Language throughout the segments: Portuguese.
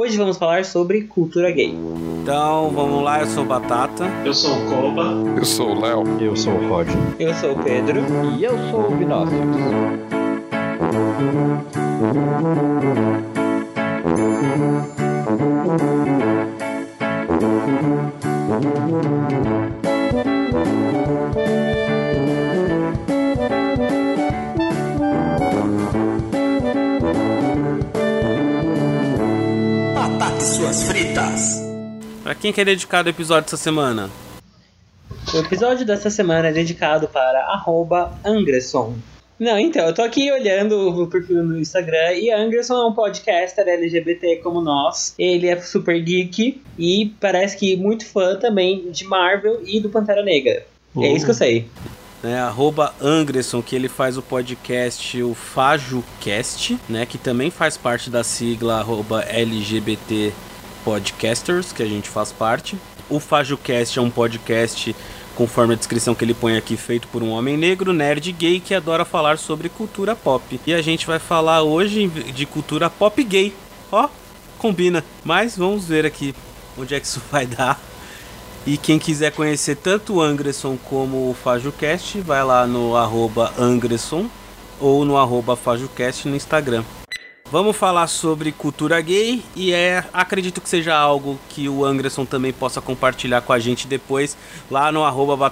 Hoje vamos falar sobre cultura gay. Então, vamos lá, eu sou o Batata. Eu sou o Koba. Eu sou o Léo. Eu sou o Rod. Eu sou o Pedro. E eu sou o Vinócius. Batata suas fritas. Pra quem que é dedicado o episódio dessa semana? O episódio dessa semana é dedicado para arroba Angresson. Não, então, eu tô aqui olhando o perfil no Instagram e Anderson é um podcaster LGBT como nós. Ele é super geek e parece que muito fã também de Marvel e do Pantera Negra. É isso que eu sei. Né, arroba Angresson, que ele faz o podcast, o FajoCast, né, que também faz parte da sigla arroba LGBT Podcasters, que a gente faz parte. O FajoCast é um podcast, conforme a descrição que ele põe aqui, feito por um homem negro, nerd gay, que adora falar sobre cultura pop. E a gente vai falar hoje de cultura pop gay. Ó, combina. Mas vamos ver aqui onde é que isso vai dar. E quem quiser conhecer tanto o Angresson como o FajoCast, vai lá no arroba Angresson ou no arroba FajoCast no Instagram. Vamos falar sobre cultura gay e é, acredito que seja algo que o Angresson também possa compartilhar com a gente depois lá no arroba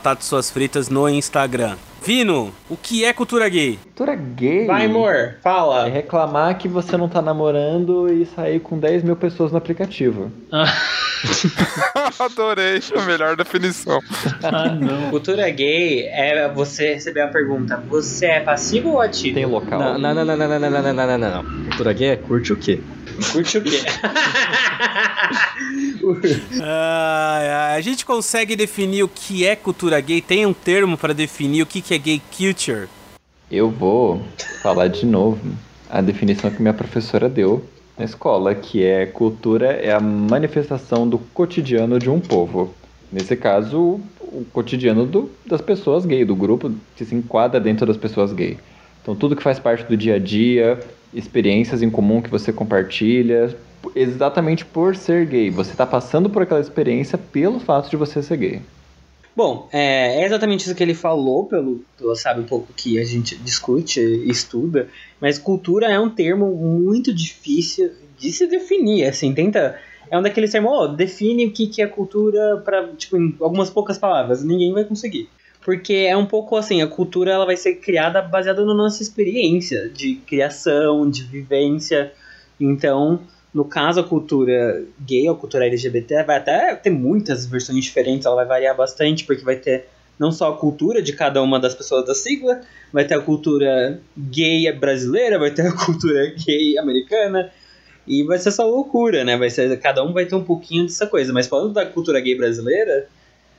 Fritas no Instagram. Vino, o que é cultura gay? Cultura gay Vai, amor, é fala. reclamar que você não tá namorando e sair com 10 mil pessoas no aplicativo. Adorei, a melhor definição. Ah, não. Cultura gay é você receber a pergunta: você é passivo ou ativo? Tem local. Não, não, não, não, não, não, não, não, não, não, não, não. Cultura gay é curte o quê? Curte o quê? Ai, ai, a gente consegue definir o que é cultura gay? Tem um termo para definir o que que é gay culture? Eu vou falar de novo a definição que minha professora deu na escola, que é cultura é a manifestação do cotidiano de um povo. Nesse caso, o cotidiano do, das pessoas gay, do grupo que se enquadra dentro das pessoas gay. Então, tudo que faz parte do dia a dia, experiências em comum que você compartilha, exatamente por ser gay. Você está passando por aquela experiência pelo fato de você ser gay. Bom, é, é exatamente isso que ele falou, pelo, pelo sabe um pouco que a gente discute e estuda, mas cultura é um termo muito difícil de se definir, assim, tenta... É um daqueles termos, ó, define o que, que é cultura para tipo, em algumas poucas palavras, ninguém vai conseguir. Porque é um pouco assim, a cultura ela vai ser criada baseada na nossa experiência de criação, de vivência, então... No caso, a cultura gay ou cultura LGBT vai até ter muitas versões diferentes, ela vai variar bastante, porque vai ter não só a cultura de cada uma das pessoas da sigla, vai ter a cultura gay brasileira, vai ter a cultura gay americana, e vai ser só loucura, né? Vai ser, cada um vai ter um pouquinho dessa coisa. Mas falando da cultura gay brasileira,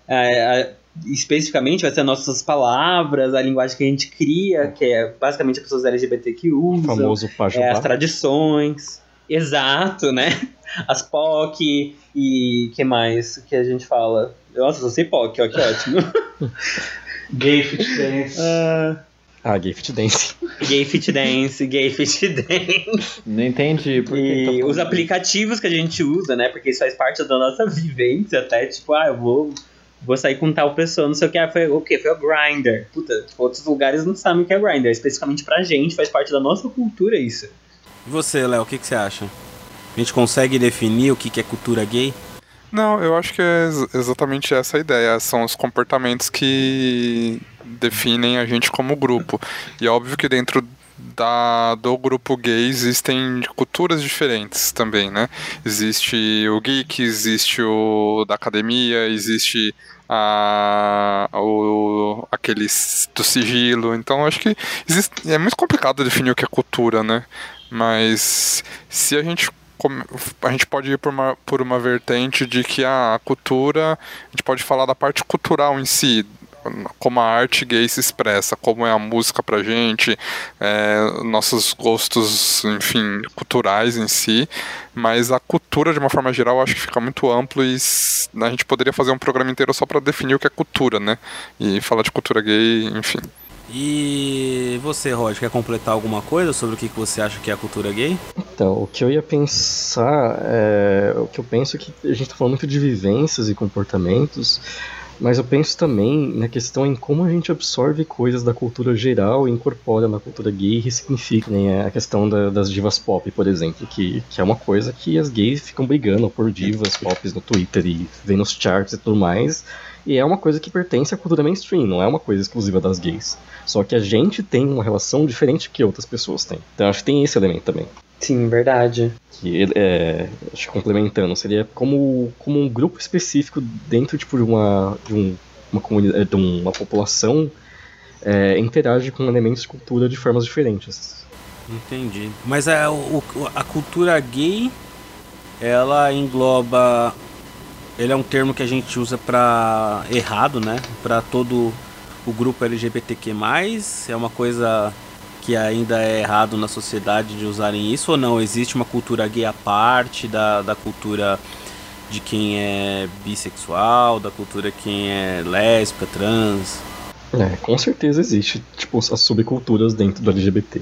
é, é, especificamente vai ser nossas palavras, a linguagem que a gente cria, que é basicamente as pessoas LGBT que O usam famoso Pajubá. é, as tradições. Exato, né? As POC e que mais que a gente fala? Nossa, só sei POC, ó, que ótimo. Gay Fit Dance. Ah, Ah, gay fit dance. gay Fit Dance, Gay Fit Dance. Não entendi por que E tá os aplicativos que a gente usa, né? Porque isso faz parte da nossa vivência até, tipo, ah, eu vou, vou sair com tal pessoa, não sei o que. Ah, foi o quê? Foi o Grindr. Puta, outros lugares não sabem o que é Grindr. Especificamente pra gente, faz parte da nossa cultura isso. E você, Léo, o que, que você acha? A gente consegue definir o que, que é cultura gay? Não, eu acho que é ex- exatamente essa a ideia. São os comportamentos que definem a gente como grupo. E é óbvio que dentro da, do grupo gay existem culturas diferentes também, né? Existe o geek, existe o da academia, existe a, o, aqueles do sigilo. Então acho que existe, é muito complicado definir o que é cultura, né? Mas se a gente a gente pode ir por uma, por uma vertente de que a cultura, a gente pode falar da parte cultural em si, como a arte gay se expressa, como é a música pra gente, é, nossos gostos, enfim, culturais em si, mas a cultura de uma forma geral eu acho que fica muito amplo e a gente poderia fazer um programa inteiro só pra definir o que é cultura, né? E falar de cultura gay, enfim. E você, Rod, quer completar alguma coisa sobre o que, que você acha que é a cultura gay? Então, o que eu ia pensar, é, o que eu penso é que a gente está falando muito de vivências e comportamentos, mas eu penso também na questão em como a gente absorve coisas da cultura geral e incorpora na cultura gay e ressignifica. Né? A questão da, das divas pop, por exemplo, que, que é uma coisa que as gays ficam brigando por divas pop no Twitter e vem nos charts e tudo mais. E é uma coisa que pertence à cultura mainstream, não é uma coisa exclusiva das gays. Só que a gente tem uma relação diferente que outras pessoas têm. Então acho que tem esse elemento também. Sim, verdade. Que é, acho que complementando, seria como, como um grupo específico dentro tipo, de uma, de um, uma comunidade, de uma população é, interage com elementos de cultura de formas diferentes. Entendi. Mas a, o, a cultura gay, ela engloba. Ele é um termo que a gente usa para errado, né? Para todo o grupo LGBTQ+, é uma coisa que ainda é errado na sociedade de usarem isso ou não? Existe uma cultura gay à parte da, da cultura de quem é bissexual, da cultura quem é lésbica, trans? É, com certeza existe, tipo, as subculturas dentro do LGBT.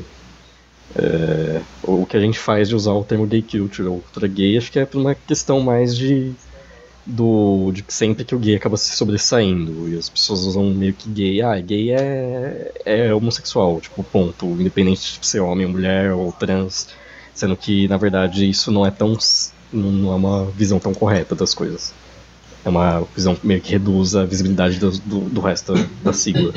É, o que a gente faz de usar o termo gay culture ou cultura gay, acho que é por uma questão mais de do de sempre que o gay acaba se sobressaindo e as pessoas usam meio que gay, ah, gay é, é homossexual, tipo, ponto, independente de ser homem mulher ou trans, sendo que na verdade isso não é tão não é uma visão tão correta das coisas. É uma visão meio que reduz a visibilidade do, do, do resto da sigla.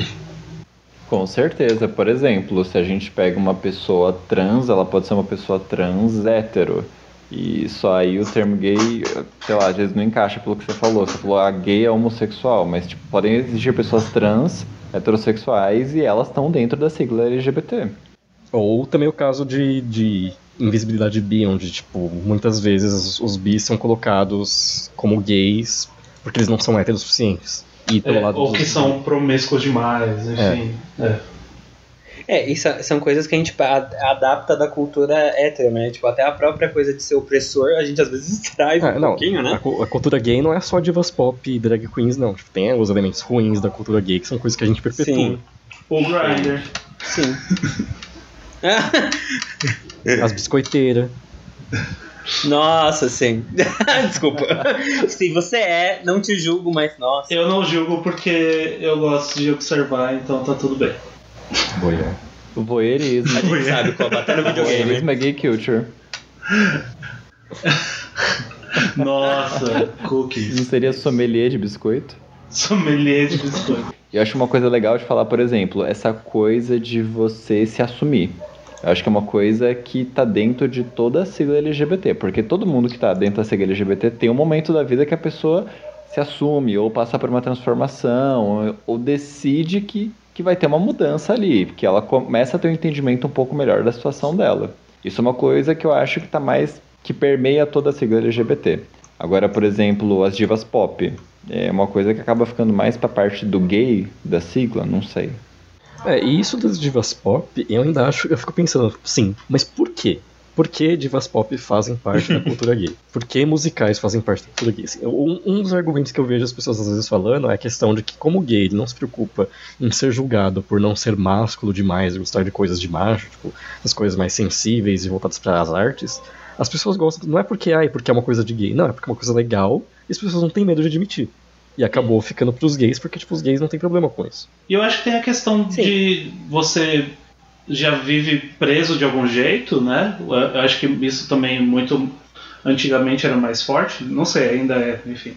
Com certeza, por exemplo, se a gente pega uma pessoa trans, ela pode ser uma pessoa trans hétero. E só aí o termo gay, sei lá, às vezes não encaixa pelo que você falou. Você falou, a ah, gay é homossexual, mas tipo, podem existir pessoas trans, heterossexuais, e elas estão dentro da sigla LGBT. Ou também o caso de, de invisibilidade bi, onde, tipo, muitas vezes os bis são colocados como gays porque eles não são héteros suficientes. E pelo é, lado ou que são promíscuos demais, enfim. É. é. É, isso são coisas que a gente adapta da cultura hétero, né? Tipo, até a própria coisa de ser opressor, a gente às vezes traz ah, um não, pouquinho, né? A, a, cultura gay não é só divas pop e drag queens, não. Tipo, tem os elementos ruins da cultura gay que são coisas que a gente perpetua. Sim. O grinder. Sim. As biscoiteiras. Nossa, sim. Desculpa. Se você é, não te julgo, mas nossa. Eu não julgo porque eu gosto de observar, então tá tudo bem. Voyeur. O voyeurismo. A gente sabe qual bater no videogame. Voyeurismo é gay culture. Nossa, cookies. Não seria sommelier de biscoito? Sommelier de biscoito. Eu acho uma coisa legal de falar, por exemplo, essa coisa de você se assumir. Eu acho que é uma coisa que tá dentro de toda a sigla LGBT, porque todo mundo que tá dentro da sigla LGBT tem um momento da vida que a pessoa se assume, ou passa por uma transformação, ou decide que que vai ter uma mudança ali, porque ela começa a ter um entendimento um pouco melhor da situação dela. Isso é uma coisa que eu acho que está mais que permeia toda a sigla LGBT. Agora, por exemplo, as divas pop é uma coisa que acaba ficando mais para parte do gay da sigla, não sei. É, e isso das divas pop, eu ainda acho, eu fico pensando, sim, mas por quê? Por que divas pop fazem parte da cultura gay? Por que musicais fazem parte da cultura gay? Assim, um, um, dos argumentos que eu vejo as pessoas às vezes falando é a questão de que, como gay, ele não se preocupa em ser julgado por não ser másculo demais, gostar de coisas de macho, tipo, as coisas mais sensíveis e voltadas para as artes. As pessoas gostam, não é porque, ai, porque é uma coisa de gay, não, é porque é uma coisa legal e as pessoas não têm medo de admitir. E acabou ficando pros gays porque, tipo, os gays não tem problema com isso. E eu acho que tem a questão Sim. de você já vive preso de algum jeito, né? Eu acho que isso também muito antigamente era mais forte, não sei, ainda é, enfim.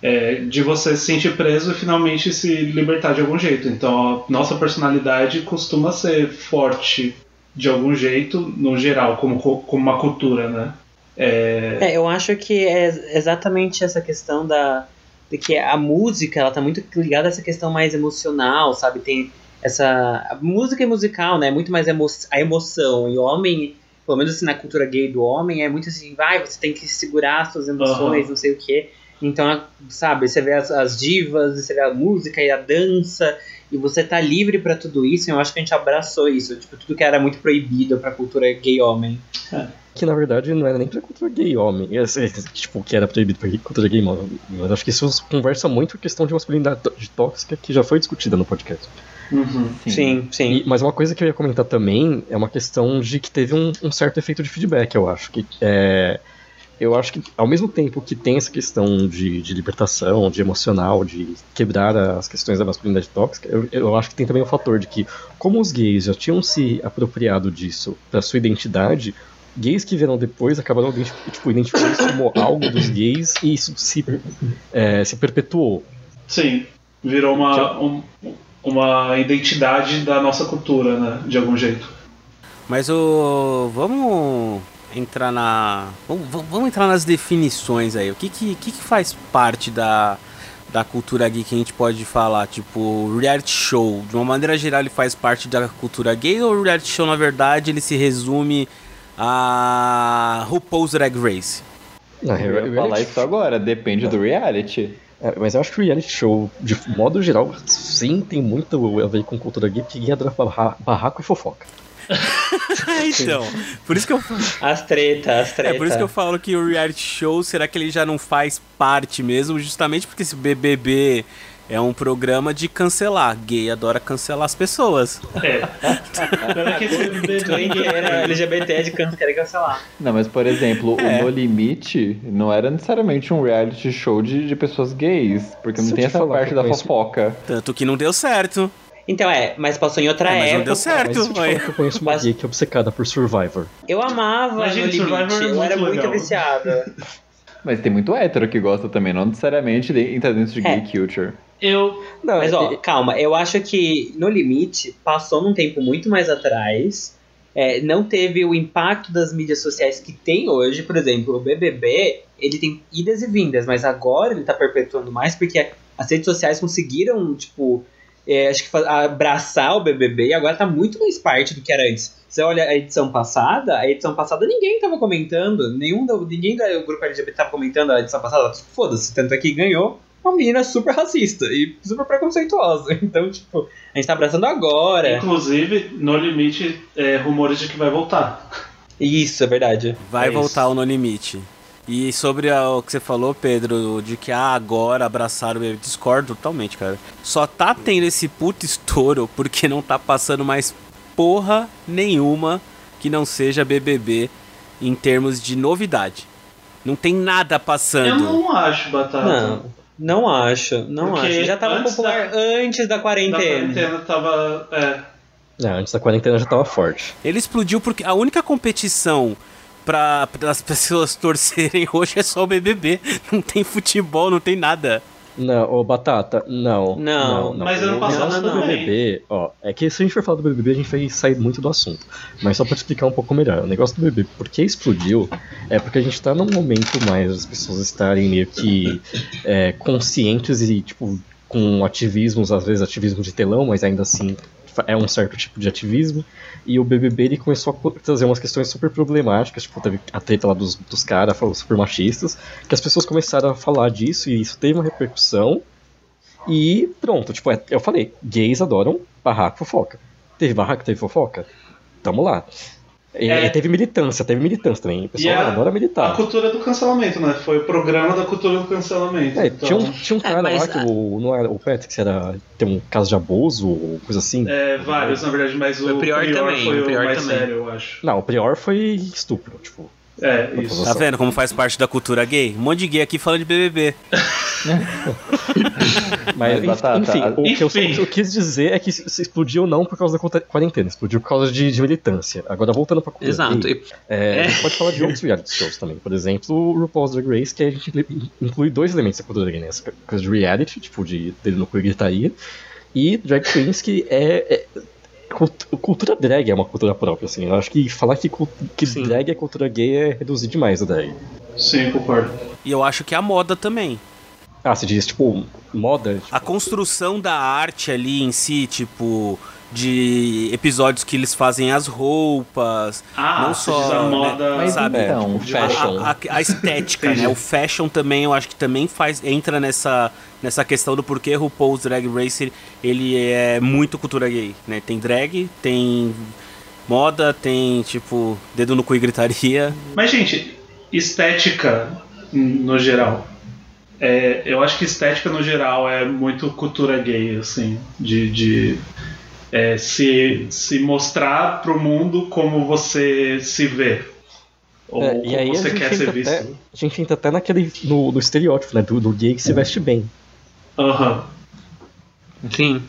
É, de você se sentir preso e finalmente se libertar de algum jeito. Então, a nossa personalidade costuma ser forte de algum jeito, no geral, como, como uma cultura, né? É... é... eu acho que é exatamente essa questão da de que a música ela tá muito ligada a essa questão mais emocional, sabe? Tem essa música é musical, né? Muito mais emo a emoção. E o homem, pelo menos assim, na cultura gay do homem, é muito assim, vai, você tem que segurar as suas emoções, uhum. não sei o quê. Então, sabe, você vê as, as, divas, você vê a música e a dança, e você tá livre para tudo isso. E eu acho que a gente abraçou isso, tipo, tudo que era muito proibido pra cultura gay homem. É. Que na verdade não era nem pra cultura gay homem, tipo, que era proibido pra cultura gay homem. Mas acho que isso conversa muito com a questão de masculinidade tóxica que já foi discutida no podcast. Uhum. Sim, sim. E- mas uma coisa que eu ia comentar também é uma questão de que teve um, um certo efeito de feedback, eu acho. Que, é, eu acho que ao mesmo tempo que tem essa questão de, de libertação, de emocional, de quebrar as questões da masculinidade tóxica, eu, eu acho que tem também o fator de que, como os gays já tinham se apropriado disso para sua identidade, gays que vieram depois acabaram tipo, identificando isso como algo dos gays e isso se, é, se perpetuou. Sim, virou uma, um- uma identidade da nossa cultura, né? De algum jeito. Mas o. Vamos entrar na. Vamos, vamos- entrar nas definições aí. O que, que, que, que faz parte da, da cultura gay que a gente pode falar? Tipo, reality show. De uma maneira geral, ele faz parte da cultura gay ou o reality show, na verdade, ele se resume a RuPaul's Drag Race? Não, Eu ia falar isso agora, depende do reality. É, mas eu acho que o reality show, de modo geral, sim, tem muito a ver com cultura gay, porque barra- barraco e fofoca. então, por isso que eu As tretas, as tretas. É por isso que eu falo que o reality show, será que ele já não faz parte mesmo? Justamente porque esse BBB é um programa de cancelar. Gay adora cancelar as pessoas. É. Que era LGBT de canto querem cancelar. Não, mas por exemplo, É. o No Limite não era necessariamente um reality show de, de pessoas gays, porque Se não tem te essa parte da conheço- fofoca. Tanto que não deu certo. Então é, mas passou em outra É, mas não época. deu certo. Mas eu falar que eu conheço uma Mas- gay que é obcecada por Survivor. Eu amava Mas, no gente, limite. Survivor é eu era muito legal. viciada. Mas tem muito hétero que gosta também, não necessariamente de- entra dentro de É. gay culture. Eu. Não, Mas ó, é- calma, eu acho que No Limite passou num tempo muito mais atrás. é, não teve o impacto das mídias sociais que tem hoje. Por exemplo, o BBB, ele tem idas e vindas, mas agora ele tá perpetuando mais porque as redes sociais conseguiram, tipo, é, acho que abraçar o BBB e agora tá muito mais parte do que era antes. Você olha a edição passada, a edição passada ninguém tava comentando, nenhum do, ninguém do grupo LGBT tava comentando a edição passada, foda-se, tanto é que ganhou uma menina super racista e super preconceituosa. Então, tipo, a gente tá abraçando agora. Inclusive, no limite, é, rumores de que vai voltar. Isso, é verdade. Vai É voltar isso. o No Limite. E sobre a- o que você falou, Pedro, de que ah, agora abraçaram o BBB, discordo totalmente, cara. Só tá tendo esse puto estouro porque não tá passando mais porra nenhuma que não seja BBB em termos de novidade. Não tem nada Eu passando. não acho, Batata. Não, não acho, não Porque acho. Já tava antes popular antes da Da quarentena. quarentena tava. É. é, antes da quarentena já tava forte. Ele explodiu porque a única competição para as pessoas torcerem hoje é só o BBB. Não tem futebol, não tem nada. Não, ô Batata, não. Não, mas ano O passado negócio do também. BBB, ó, é que se a gente for falar do BBB, a gente vai sair muito do assunto. Mas só pra te explicar um pouco melhor, o negócio do BBB, por que explodiu, é porque a gente tá num momento mais as pessoas estarem meio que é, conscientes e, tipo, com ativismos, às vezes ativismo de telão, mas ainda assim é um certo tipo de ativismo. E o BBB ele começou a trazer umas questões super problemáticas, tipo, teve a treta lá dos, dos caras, falou super machistas, que as pessoas começaram a falar disso e isso teve uma repercussão. E pronto, tipo, é- eu falei, gays adoram barraco fofoca. Teve barraco, teve fofoca? Tamo lá. E, É. e teve militância, teve militância também. O pessoal E a- adora A militar. cultura do cancelamento, né? Foi o programa da cultura do cancelamento. É, então, tinha, um, tinha um cara mas lá que a- o, não era o Patrick, era tem um caso de abuso ou coisa assim. é, vários, na verdade, mas o, O Prior também, foi o Prior mais também. sério, eu acho. Não, o pior foi estupro, tipo. É, isso. Tá vendo como faz parte da cultura gay? Um monte de gay aqui falando de BBB. Mas, Batata, enfim, o, que eu, Enfim. que eu quis dizer é que se explodiu não por causa da quarentena, explodiu por causa de, de militância. Agora voltando pra cultura Exato. gay, é, É. A gente pode falar de outros reality shows também. Por exemplo, o RuPaul's Drag Race, que a gente inclui- dois elementos da cultura gay, né? Essa coisa de reality, tipo, de dele no cu e gritaria, e drag queens, que é, é cultura drag é uma cultura própria, assim. Eu acho que falar que, que Sim. drag é cultura gay é reduzir demais a drag. Sim, concordo. E eu acho que a moda também. Ah, você diz, tipo, moda? Tipo, A construção da arte ali em si, tipo, de episódios que eles fazem as roupas, Ah, não só, a né, moda. Mas sabe? então, de fashion. a, a- a estética, né? O fashion também, eu acho que também faz entra nessa, nessa questão do porquê RuPaul's Drag Race ele é muito cultura gay, né? Tem drag, tem moda, tem tipo dedo no cu e gritaria. Mas, gente, estética no geral. É, eu acho que estética no geral é muito cultura gay, assim, de, de é, se, se mostrar pro mundo como você se vê. Ou É, e como aí você quer ser visto. até, a gente entra até naquele. no, no estereótipo, né? Do, do gay que se veste bem. Aham. Sim.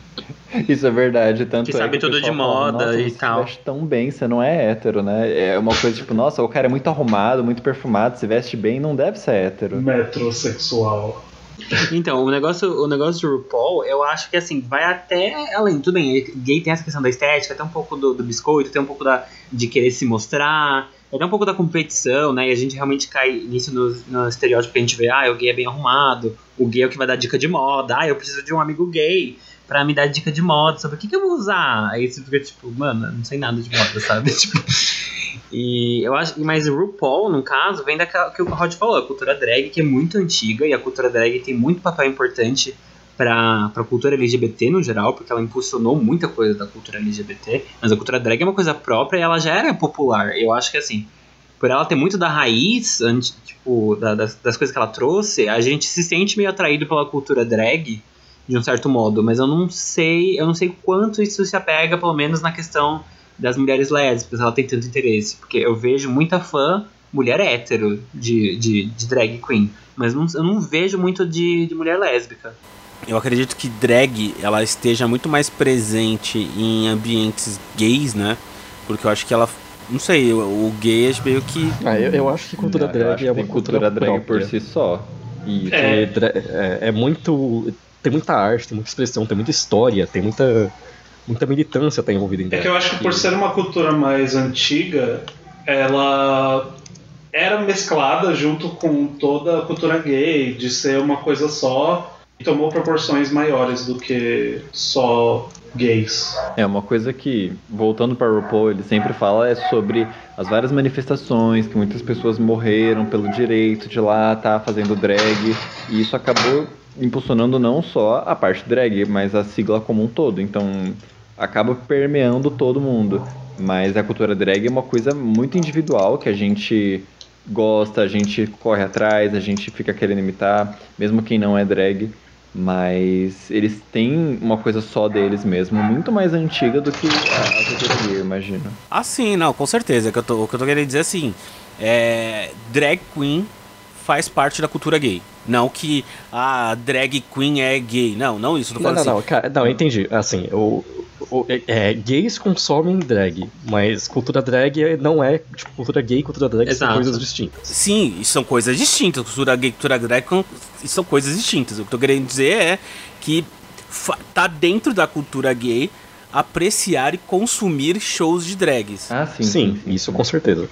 Isso é verdade, tanto Que é sabe o tudo de fala, moda "Nossa, e você tal." Se veste tão bem, você não é hétero, né? É uma coisa tipo, nossa, o cara é muito arrumado, muito perfumado, se veste bem, não deve ser hétero. Metrosexual. Então, o negócio, o negócio do RuPaul, eu acho que assim, vai até além. Tudo bem, gay tem essa questão da estética, tem um pouco do, do biscoito, tem um pouco da, de querer se mostrar, tem um pouco da competição, né? E a gente realmente cai nisso no, no estereótipo que a gente vê, ah, o gay é bem arrumado, o gay é o que vai dar dica de moda, ah, eu preciso de um amigo gay pra me dar dica de moda sobre o que, que eu vou usar. Aí você fica tipo, mano, não sei nada de moda, sabe? tipo. E eu acho, mas o RuPaul, no caso, vem daquela que o Rod falou, a cultura drag, que é muito antiga, e a cultura drag tem muito papel importante pra, pra cultura LGBT no geral, porque ela impulsionou muita coisa da cultura LGBT, mas a cultura drag é uma coisa própria e ela já era popular. Eu acho que assim, por ela ter muito da raiz, tipo, da- das, das coisas que ela trouxe, a gente se sente meio atraído pela cultura drag, de um certo modo, mas eu não sei, eu não sei quanto isso se apega, pelo menos na questão das mulheres lésbicas, ela tem tanto interesse, porque eu vejo muita fã mulher hétero de, de, de drag queen, mas não, eu não vejo muito de, de mulher lésbica. Eu acredito que drag ela esteja muito mais presente em ambientes gays, né? Porque eu acho que ela. Não sei, o, o gay é meio que. Ah, eu, eu acho que cultura Eu drag é que uma tem cultura, drag por si só. E É. É, é muito. Tem muita arte, tem muita expressão, tem muita história, tem muita. Muita militância tá envolvida em É que eu acho que por ser uma cultura mais antiga, ela era mesclada junto com toda a cultura gay, de ser uma coisa só, e tomou proporções maiores do que só gays. É uma coisa que, voltando para o RuPaul, ele sempre fala é sobre as várias manifestações, que muitas pessoas morreram pelo direito de lá estar fazendo drag, e isso acabou impulsionando não só a parte drag, mas a sigla como um todo. Então, acaba permeando todo mundo. Mas a cultura drag é uma coisa muito individual que a gente gosta, a gente corre atrás, a gente fica querendo imitar, mesmo quem não é drag. Mas eles têm uma coisa só deles mesmo, muito mais antiga do que a, a cultura gay, eu imagino. Ah, sim, não, com certeza. O que eu tô, o que eu tô querendo dizer é assim: é, drag queen faz parte da cultura gay. Não que a drag queen é gay. Não, não isso. Não, falando não, assim. não, cara, não, eu entendi. Assim, o, o- é, é, gays consomem drag, mas cultura drag é- não é, tipo, cultura gay e cultura drag Exato. são coisas distintas. Sim, isso são coisas distintas. Cultura gay e cultura drag são coisas distintas. O que eu tô querendo dizer é que tá dentro da cultura gay apreciar e consumir shows de drags. Ah, sim. Sim, isso com certeza.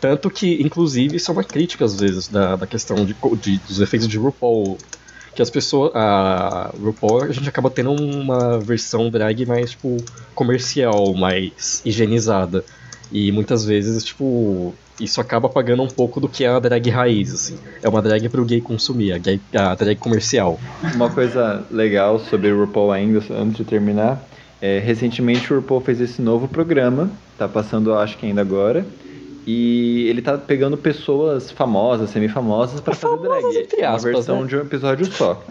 Tanto que, inclusive, isso é uma crítica, às vezes, da, da questão de, de- dos efeitos de RuPaul. Que as pessoas. A RuPaul, a gente acaba tendo uma versão drag mais, tipo, comercial, mais higienizada. E muitas vezes, tipo, isso acaba apagando um pouco do que é a drag raiz, assim. É uma drag pro gay consumir, a, gay- a drag comercial. Uma coisa legal sobre RuPaul ainda, antes de terminar, é, recentemente o RuPaul fez esse novo programa, tá passando acho que ainda agora, e ele tá pegando pessoas famosas, semifamosas pra fazer Famosas, drag. entre uma aspas, versão né? de um episódio só.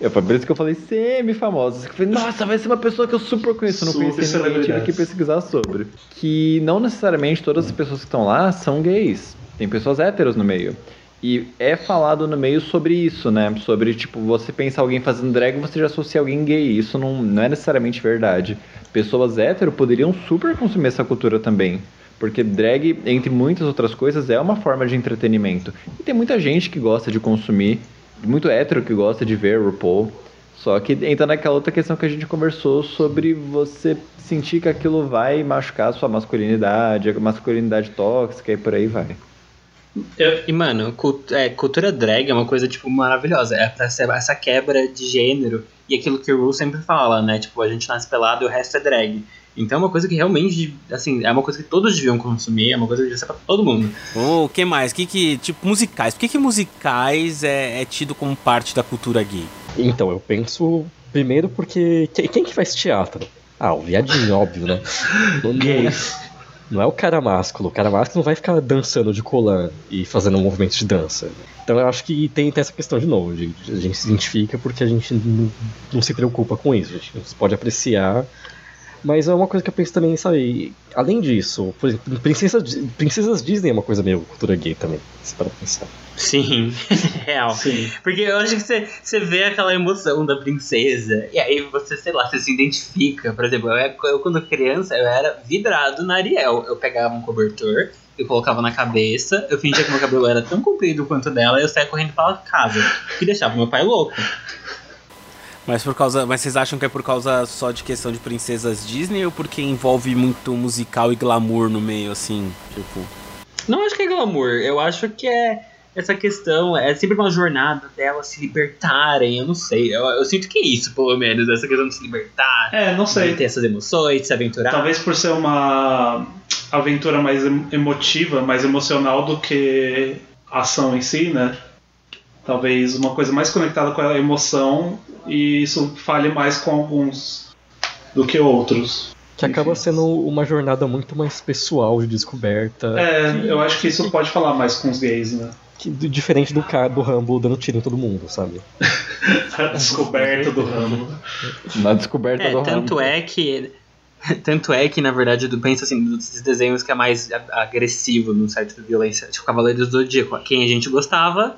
Eu, foi por isso que eu falei semi-famosas. que Eu falei, nossa, vai ser uma pessoa que eu super conheço. Eu não conhecia ninguém, tive que pesquisar sobre. Que não necessariamente todas as pessoas que estão lá são gays. Tem pessoas héteros no meio. E é falado no meio sobre isso, né? Sobre, tipo, você pensa alguém fazendo drag, você já associa alguém gay. Isso não, não é necessariamente verdade. Pessoas hétero poderiam super consumir essa cultura também. Porque drag, entre muitas outras coisas, é uma forma de entretenimento. E tem muita gente que gosta de consumir, muito hétero que gosta de ver RuPaul. Só que entra naquela outra questão que a gente conversou sobre você sentir que aquilo vai machucar a sua masculinidade, a masculinidade tóxica e por aí vai. Eu- E, mano, cult- é, cultura drag é uma coisa, tipo, maravilhosa. É pra ser essa quebra de gênero e aquilo que o Ru sempre fala, né? Tipo, a gente nasce pelado e o resto é drag. Então é uma coisa que realmente, assim, é uma coisa que todos deviam consumir, é uma coisa que devia ser pra todo mundo. O que mais? Que que, tipo, musicais. Por que, que musicais é, é tido como parte da cultura gay? Então, eu penso primeiro porque. que- Quem que faz teatro? Ah, o viadinho, óbvio, né? Não, não- não é o cara másculo. O cara másculo não vai ficar dançando de colã e fazendo um movimento de dança. Então eu acho que tem, tem essa questão de novo. de- de- a gente se identifica porque a gente não, não se preocupa com isso. A gente pode apreciar Mas é uma coisa que eu penso também, sabe? Além disso, por exemplo, princesa, princesas Disney é uma coisa meio cultura gay também, se para pensar. Sim, real. Sim. Porque eu acho que você, você vê aquela emoção da princesa, e aí você, sei lá, você se identifica. Por exemplo, eu, eu quando criança, eu era vidrado na Ariel. Eu pegava um cobertor, eu colocava na cabeça, eu fingia que meu cabelo era tão comprido quanto dela, e eu saía correndo pra casa, que deixava meu pai louco. Mas por causa, mas vocês acham que é por causa só de questão de princesas Disney ou porque envolve muito musical e glamour no meio assim, tipo? Não acho que é glamour, eu acho que é essa questão, é sempre uma jornada delas se libertarem, eu não sei, eu, eu, sinto que é isso, pelo menos, essa questão de se libertar. É, não sei. De ter essas emoções, de se aventurar. Talvez por ser uma aventura mais emotiva, mais emocional do que a ação em si, né? Talvez uma coisa mais conectada com a emoção e isso fale mais com alguns do que outros. Que acaba sendo uma jornada muito mais pessoal de descoberta. É, que, eu acho que isso que, pode falar mais com os gays, né? Que, diferente do cara do Rambo dando tiro em todo mundo, sabe? a descoberta do Rambo. Na descoberta é, do tanto Rambo. é que tanto é que, na verdade, eu penso assim, dos desenhos que é mais agressivo no certo de violência, tipo Cavaleiros do Zodíaco, quem a gente gostava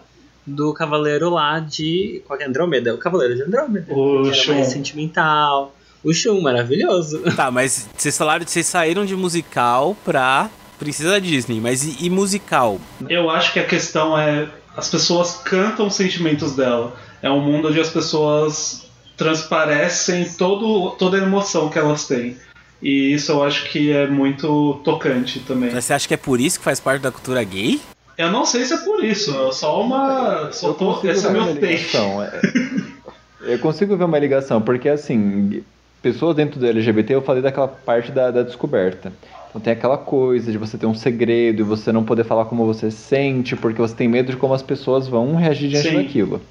do Cavaleiro lá de. Qual que é Andrômeda? O Cavaleiro de Andrômeda. O que mais sentimental. O Shun, maravilhoso. Tá, mas vocês falaram vocês saíram de musical pra Princesa Disney, mas e, e musical? Eu acho que a questão é. As pessoas cantam os sentimentos dela. É um mundo onde as pessoas transparecem todo, toda a emoção que elas têm. E isso eu acho que é muito tocante também. Mas você acha que é por isso que faz parte da cultura gay? Eu não sei se é por isso, é só uma. Só tô, esse é meu uma take. ligação. é- Eu consigo ver uma ligação, porque assim, pessoas dentro do LGBT, eu falei daquela parte da, da descoberta. Então tem aquela coisa de você ter um segredo e você não poder falar como você sente, porque você tem medo de como as pessoas vão reagir diante Sim. daquilo.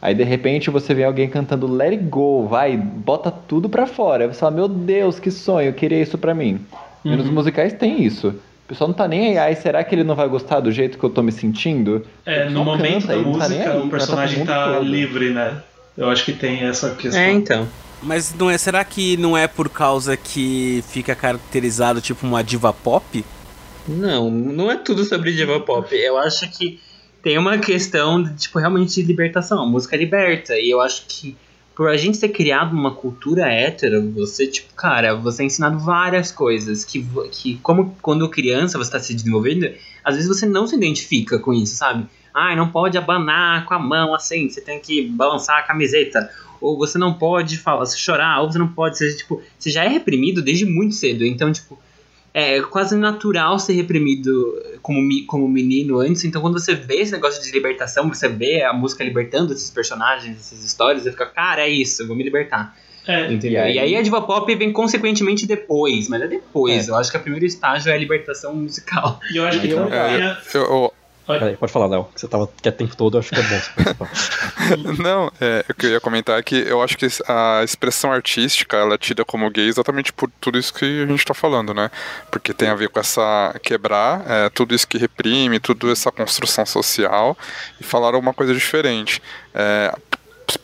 Aí de repente você vê alguém cantando Let It Go, vai, bota tudo pra fora. Aí você fala, meu Deus, que sonho, eu queria isso pra mim. E Uhum. nos musicais tem isso. O pessoal não tá nem aí, ai, será que ele não vai gostar do jeito que eu tô me sentindo? É, no momento canta, da tá música, aí, o personagem tá todo. livre, né? Eu acho que tem essa questão. É, então. Mas não é, será que não é por causa que fica caracterizado tipo uma diva pop? Não, não é tudo sobre diva pop. Eu acho que tem uma questão de, tipo, realmente de libertação. A música liberta. E eu acho que por a gente ser criado numa cultura hétero, você, tipo, cara, você é ensinado várias coisas que, que como quando criança você tá se desenvolvendo, às vezes você não se identifica com isso, sabe? Ai, não pode abanar com a mão assim, você tem que balançar a camiseta. Ou você não pode falar, chorar, ou você não pode ser, tipo, você já é reprimido desde muito cedo. Então, tipo, é quase natural ser reprimido como, como menino antes. Então, quando você vê esse negócio de libertação, você vê a música libertando esses personagens, essas histórias, você fica, cara, é isso, eu vou me libertar. É, Entendeu? E aí- E aí, a diva pop vem consequentemente depois, mas é depois. É. Eu acho que o primeiro estágio é a libertação musical. e eu acho que Eu- também É, eu, eu- Peraí, pode falar, Léo, que você tava quieto o tempo todo, eu acho que é bom. Não, é, o que eu ia comentar é que eu acho que a expressão artística ela é tida como gay exatamente por tudo isso que a gente tá falando, né? Porque tem a ver com essa quebrar é, tudo isso que reprime, tudo essa construção social e falar alguma coisa diferente. É,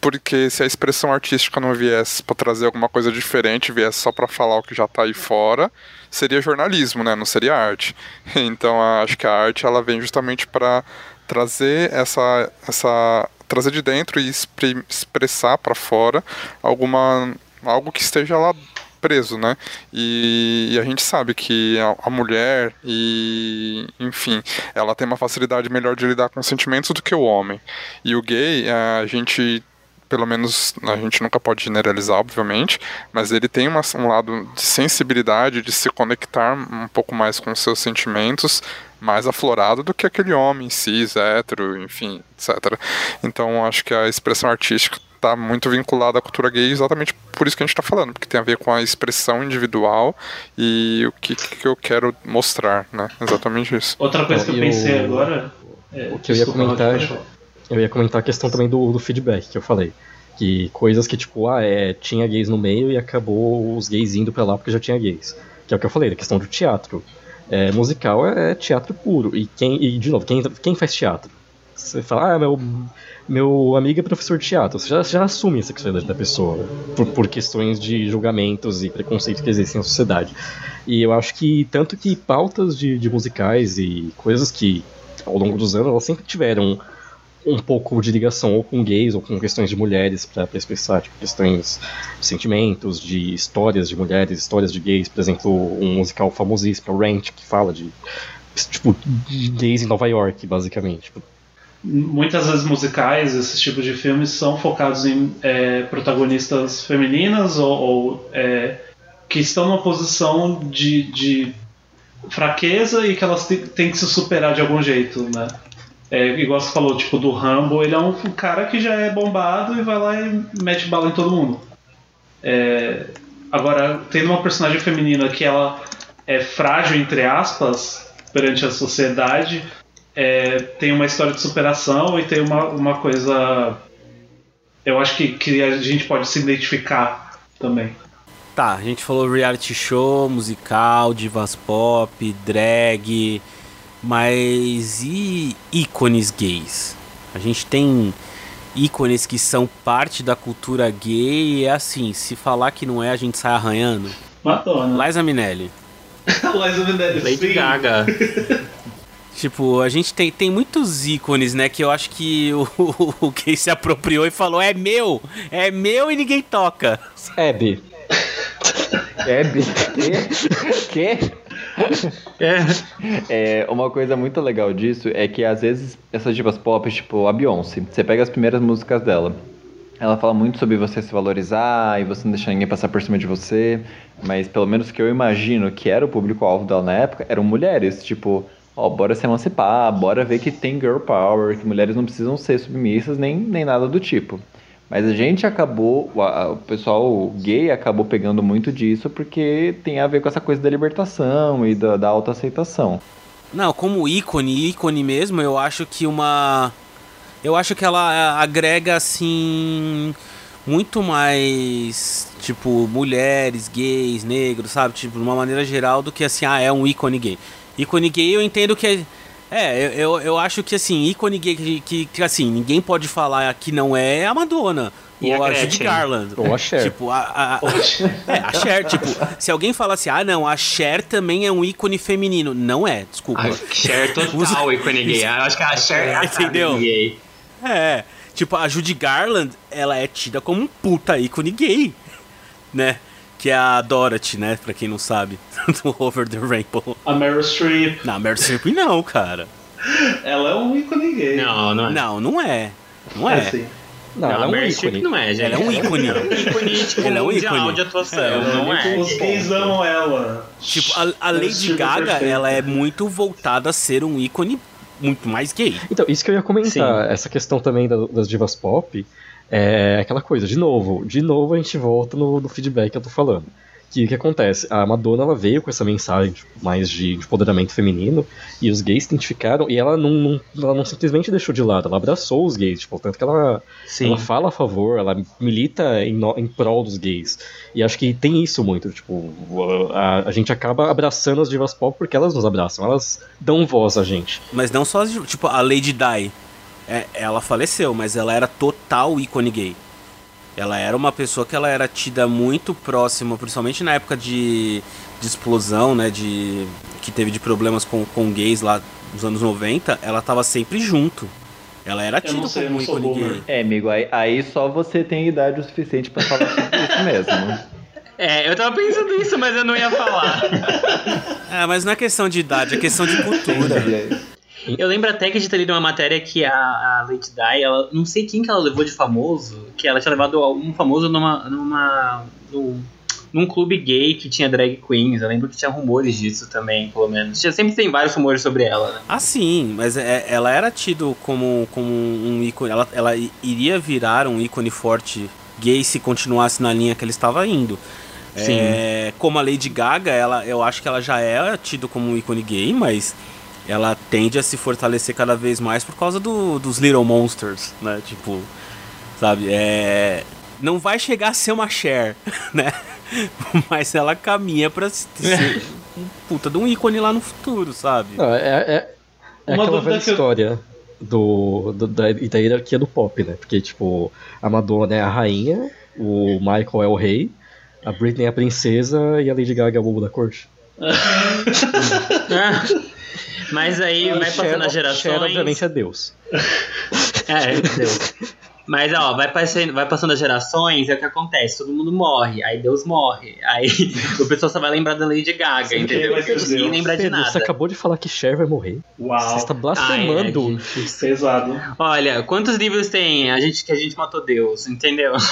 porque se a expressão artística não viesse para trazer alguma coisa diferente, viesse só para falar o que já tá aí fora, seria jornalismo, né? Não seria arte. Então acho que a arte ela vem justamente para trazer essa essa trazer de dentro e expressar para fora alguma algo que esteja lá preso, né? E, e a gente sabe que a, a mulher e enfim, ela tem uma facilidade melhor de lidar com sentimentos do que o homem. E o gay, a gente pelo menos a gente nunca pode generalizar, obviamente, mas ele tem uma- um lado de sensibilidade, de se conectar um pouco mais com os seus sentimentos, mais aflorado do que aquele homem cis, hétero, enfim, etc. Então acho que a expressão artística está muito vinculada à cultura gay exatamente por isso que a gente está falando, porque tem a ver com a expressão individual e o que, que eu quero mostrar, né? Exatamente isso. Outra coisa que eu pensei agora. é- o que eu ia comentar- falar. Eu ia comentar a questão também do, do feedback que eu falei. Que coisas que, tipo, ah, é, tinha gays no meio e acabou os gays indo pra lá porque já tinha gays. Que é o que eu falei, da questão do teatro. É, musical é teatro puro. E quem, e de novo, quem, quem faz teatro? Você fala, ah, meu, meu amigo é professor de teatro. Você já, já assume a sexualidade da pessoa por, por questões de julgamentos e preconceitos que existem na sociedade. E eu acho que, tanto que pautas de, de musicais e coisas que, ao longo dos anos, elas sempre tiveram um pouco de ligação ou com gays ou com questões de mulheres para expressar tipo, questões de sentimentos, de histórias de mulheres, histórias de gays, por exemplo, um musical famosíssimo, Rent, que fala de tipo de gays em Nova York, basicamente. Tipo, muitas vezes musicais, esses tipos de filmes são focados em é, protagonistas femininas ou, ou é, que estão numa posição de, de fraqueza e que elas têm que se superar de algum jeito, né? É, igual você falou, tipo, do Rambo, ele é um cara que já é bombado e vai lá e mete bala em todo mundo. É, agora, tendo uma personagem feminina que ela é frágil, entre aspas, perante a sociedade, é, tem uma história de superação e tem uma, uma coisa. Eu acho que, que a gente pode se identificar também. Tá, a gente falou reality show, musical, divas pop, drag mas e ícones gays? A gente tem ícones que são parte da cultura gay e é assim, se falar que não é, a gente sai arranhando. Madonna. Liza Minelli. Liza Minelli, Lady sim. Gaga. Tipo, a gente tem, tem muitos ícones, né? Que eu acho que o, o, o gay se apropriou e falou: é meu, é meu e ninguém toca. Hebe. Hebe? Que? Que? É. é. Uma coisa muito legal disso é que às vezes essas divas pop, tipo a Beyoncé, você pega as primeiras músicas dela. Ela fala muito sobre você se valorizar e você não deixar ninguém passar por cima de você. Mas pelo menos que eu imagino que era o público-alvo dela na época, eram mulheres. Tipo, ó, bora se emancipar, bora ver que tem girl power, que mulheres não precisam ser submissas nem, nem nada do tipo. Mas a gente acabou, o pessoal gay acabou pegando muito disso porque tem a ver com essa coisa da libertação e da, da autoaceitação. Não, como ícone, ícone mesmo, eu acho que uma. Eu acho que ela é, agrega assim. Muito mais. Tipo, mulheres, gays, negros, sabe? Tipo, de uma maneira geral do que assim, ah, é um ícone gay. Ícone gay eu entendo que é é, eu, eu acho que assim, ícone que, que, que assim, ninguém pode falar que não é a Madonna. E ou a, a Judy Garland. Ou a Cher. Tipo, a, a, a, é, a Cher, tipo, se alguém fala assim, ah não, a Cher também é um ícone feminino. Não é, desculpa. A Cher total ícone gay. Eu acho que a Cher é a Entendeu? gay. É, tipo, a Judy Garland, ela é tida como um puta ícone gay, né? Que é a Dorothy, né? Pra quem não sabe, do Over the Rainbow. A Meryl Streep. Não, a Meryl Streep não, cara. Ela é um ícone gay. Não, não é. Não, não é. Não é. é assim. Não, não, ela é um ícone. não é, gente. Ela é um ícone. Ela é um ícone, tipo, ela é um ícone. de atuação, é, não é. Os gays amam ela. Tipo, a, a Lady Gaga, ela é muito voltada a ser um ícone muito mais gay. Então, isso que eu ia comentar, Sim. essa questão também das divas pop, é aquela coisa, de novo, de novo a gente volta no, no feedback que eu tô falando. Que o que acontece? A Madonna ela veio com essa mensagem tipo, mais de empoderamento feminino e os gays se identificaram e ela não, não, ela não simplesmente deixou de lado, ela abraçou os gays, tipo, tanto que ela, ela fala a favor, ela milita em, em prol dos gays. E acho que tem isso muito, tipo, a, a gente acaba abraçando as divas pop porque elas nos abraçam, elas dão voz a gente. Mas não só, tipo, a Lady Di é, ela faleceu, mas ela era total ícone gay. Ela era uma pessoa que ela era tida muito próxima, principalmente na época de, de explosão, né? De, que teve de problemas com, com gays lá nos anos 90, ela tava sempre junto. Ela era tida sei, como ícone gay. É, amigo, aí, aí só você tem idade o suficiente para falar sobre isso mesmo. É, eu tava pensando isso, mas eu não ia falar. é, mas não é questão de idade, é questão de cultura. Eu lembro até que a gente ter lido uma matéria que a, a Lady Di, ela, não sei quem que ela levou de famoso, que ela tinha levado um famoso numa, numa, num, num clube gay que tinha drag queens. Eu lembro que tinha rumores disso também, pelo menos. Tinha, sempre tem vários rumores sobre ela, né? Ah, sim, mas é, ela era tido como, como um ícone. Ela, ela iria virar um ícone forte gay se continuasse na linha que ele estava indo. Sim. É, como a Lady Gaga, ela, eu acho que ela já é tido como um ícone gay, mas ela tende a se fortalecer cada vez mais por causa do, dos Little Monsters, né? Tipo, sabe? É, não vai chegar a ser uma Cher, né? Mas ela caminha pra ser um puta de um ícone lá no futuro, sabe? Não, é, é, é aquela velha história. do, do da, da hierarquia do pop, né? Porque, tipo, a Madonna é a rainha, o Michael é o rei, a Britney é a princesa e a Lady Gaga é o bobo da corte. Mas aí vai passando Cher- as gerações. obviamente, é Deus. É, Deus. Mas ó, vai passando, vai passando as gerações, é o que acontece, todo mundo morre, aí Deus morre, aí o pessoal só vai lembrar da Lady Gaga, entendeu? vai ser Ninguém lembra de nada. você acabou de falar que Cher vai morrer. Você Uau. está Ai, blasfemando. ai, gente. Pesado. Olha, quantos livros tem a gente que a gente matou Deus, entendeu?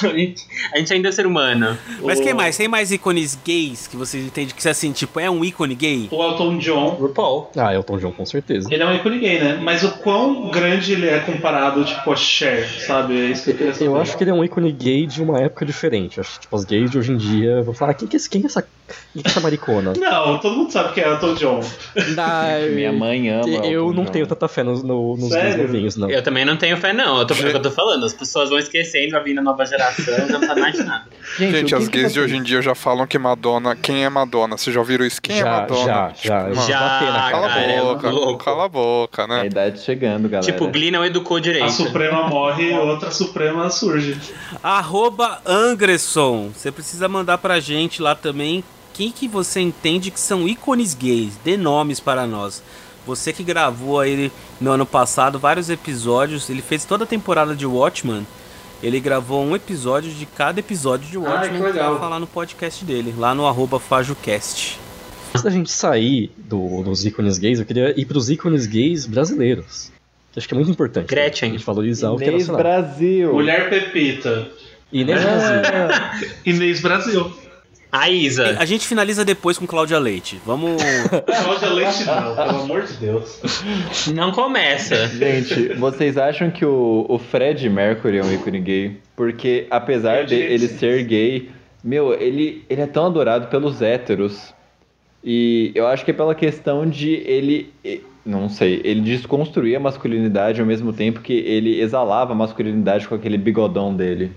A gente ainda é ser humano. Mas O- quem mais? Tem mais ícones gays que vocês entendem que assim, tipo, é um ícone gay? O Elton John. RuPaul. ah, Elton John, com certeza. Ele é um ícone gay, né? Mas o quão grande ele é comparado, tipo, a Cher, sabe? É isso que eu queria saber. Eu acho que ele é um ícone gay de uma época diferente. Acho que tipo, as gays de hoje em dia vão falar: quem que é, quem é essa, quem que é essa maricona? Não, todo mundo sabe que é Elton John. Minha mãe ama. Eu Elton não John. tenho tanta fé nos, no, nos gays novinhos, não. Eu também não tenho fé, não. Eu tô, é o que eu tô falando. As pessoas vão esquecendo, vai vindo a nova geração, já não sabe mais de nada. Gente, que as que gays de vocês- hoje em dia já falam que Madonna. Quem é Madonna? Vocês já ouviram isso? Quem é já, Madonna? já, já, Tipo, já. Já, Batei na Cala cara, a é boca, louco. cala a boca, A né? idade chegando, galera. Tipo, Glee não educou direito. A Suprema morre e Suprema surge. Arroba Angresson. Você precisa mandar pra gente lá também quem que você entende que são ícones gays. Dê nomes para nós. Você que gravou aí no ano passado vários episódios, ele fez toda a temporada de Watchmen. Ele gravou um episódio de cada episódio de Ah, Watchmen que legal. pra falar no podcast dele, lá no arroba FajoCast. Antes da gente sair do- dos ícones gays, eu queria ir pros ícones gays brasileiros. Que acho que é muito importante. né? Gretchen. A gente valorizar o que é Inês nacional. Brasil. Mulher Pepita. Inês Brasil. Inês Brasil. A Isa. A gente finaliza depois com Cláudia Leite. Vamos. Cláudia Leite não, pelo amor de Deus. Não começa. Gente, vocês acham que o, o Fred Mercury é um ícone gay? Porque apesar de ele ser gay, meu, ele, ele é tão adorado pelos héteros. E eu acho que é pela questão de ele. Não sei, ele desconstruir a masculinidade ao mesmo tempo que ele exalava a masculinidade com aquele bigodão dele.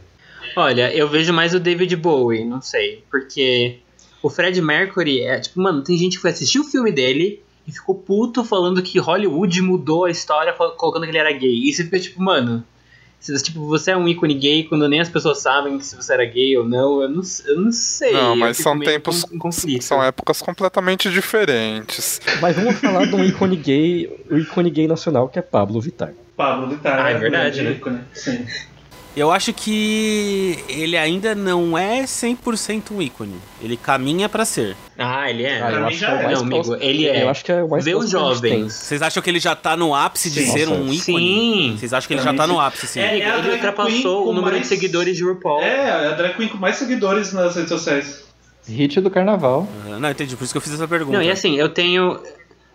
Olha, eu vejo mais o David Bowie, não sei. Porque o Fred Mercury é tipo, mano, tem gente que foi assistir o filme dele e ficou puto falando que Hollywood mudou a história colocando que ele era gay. E você fica tipo, mano. Se- Tipo, você é um ícone gay quando nem as pessoas sabem se você era gay ou não. Eu não, eu não sei. Não, mas são tempos. São épocas completamente diferentes. Mas vamos falar de um ícone gay, o ícone gay nacional, que é Pablo Vittar. Pablo Vittar. Ah, é um verdade, né? ícone. Sim. Eu acho que ele ainda não é 100% um ícone. Ele caminha pra ser. Ah, ele é? Ah, eu acho é o é. mais Não, amigo, ele é. Eu acho que é o mais Vê os jovens. Vocês acham que ele já tá no ápice de Sim. ser um Nossa. ícone? Sim. Vocês acham que ele já tá no ápice, sim? É, Ele, a ele ultrapassou o número mais- de seguidores de RuPaul. É, a drag queen com mais seguidores nas redes sociais. Hit do carnaval. Aham, Não, entendi. Por isso que eu fiz essa pergunta. Não, e assim, eu tenho.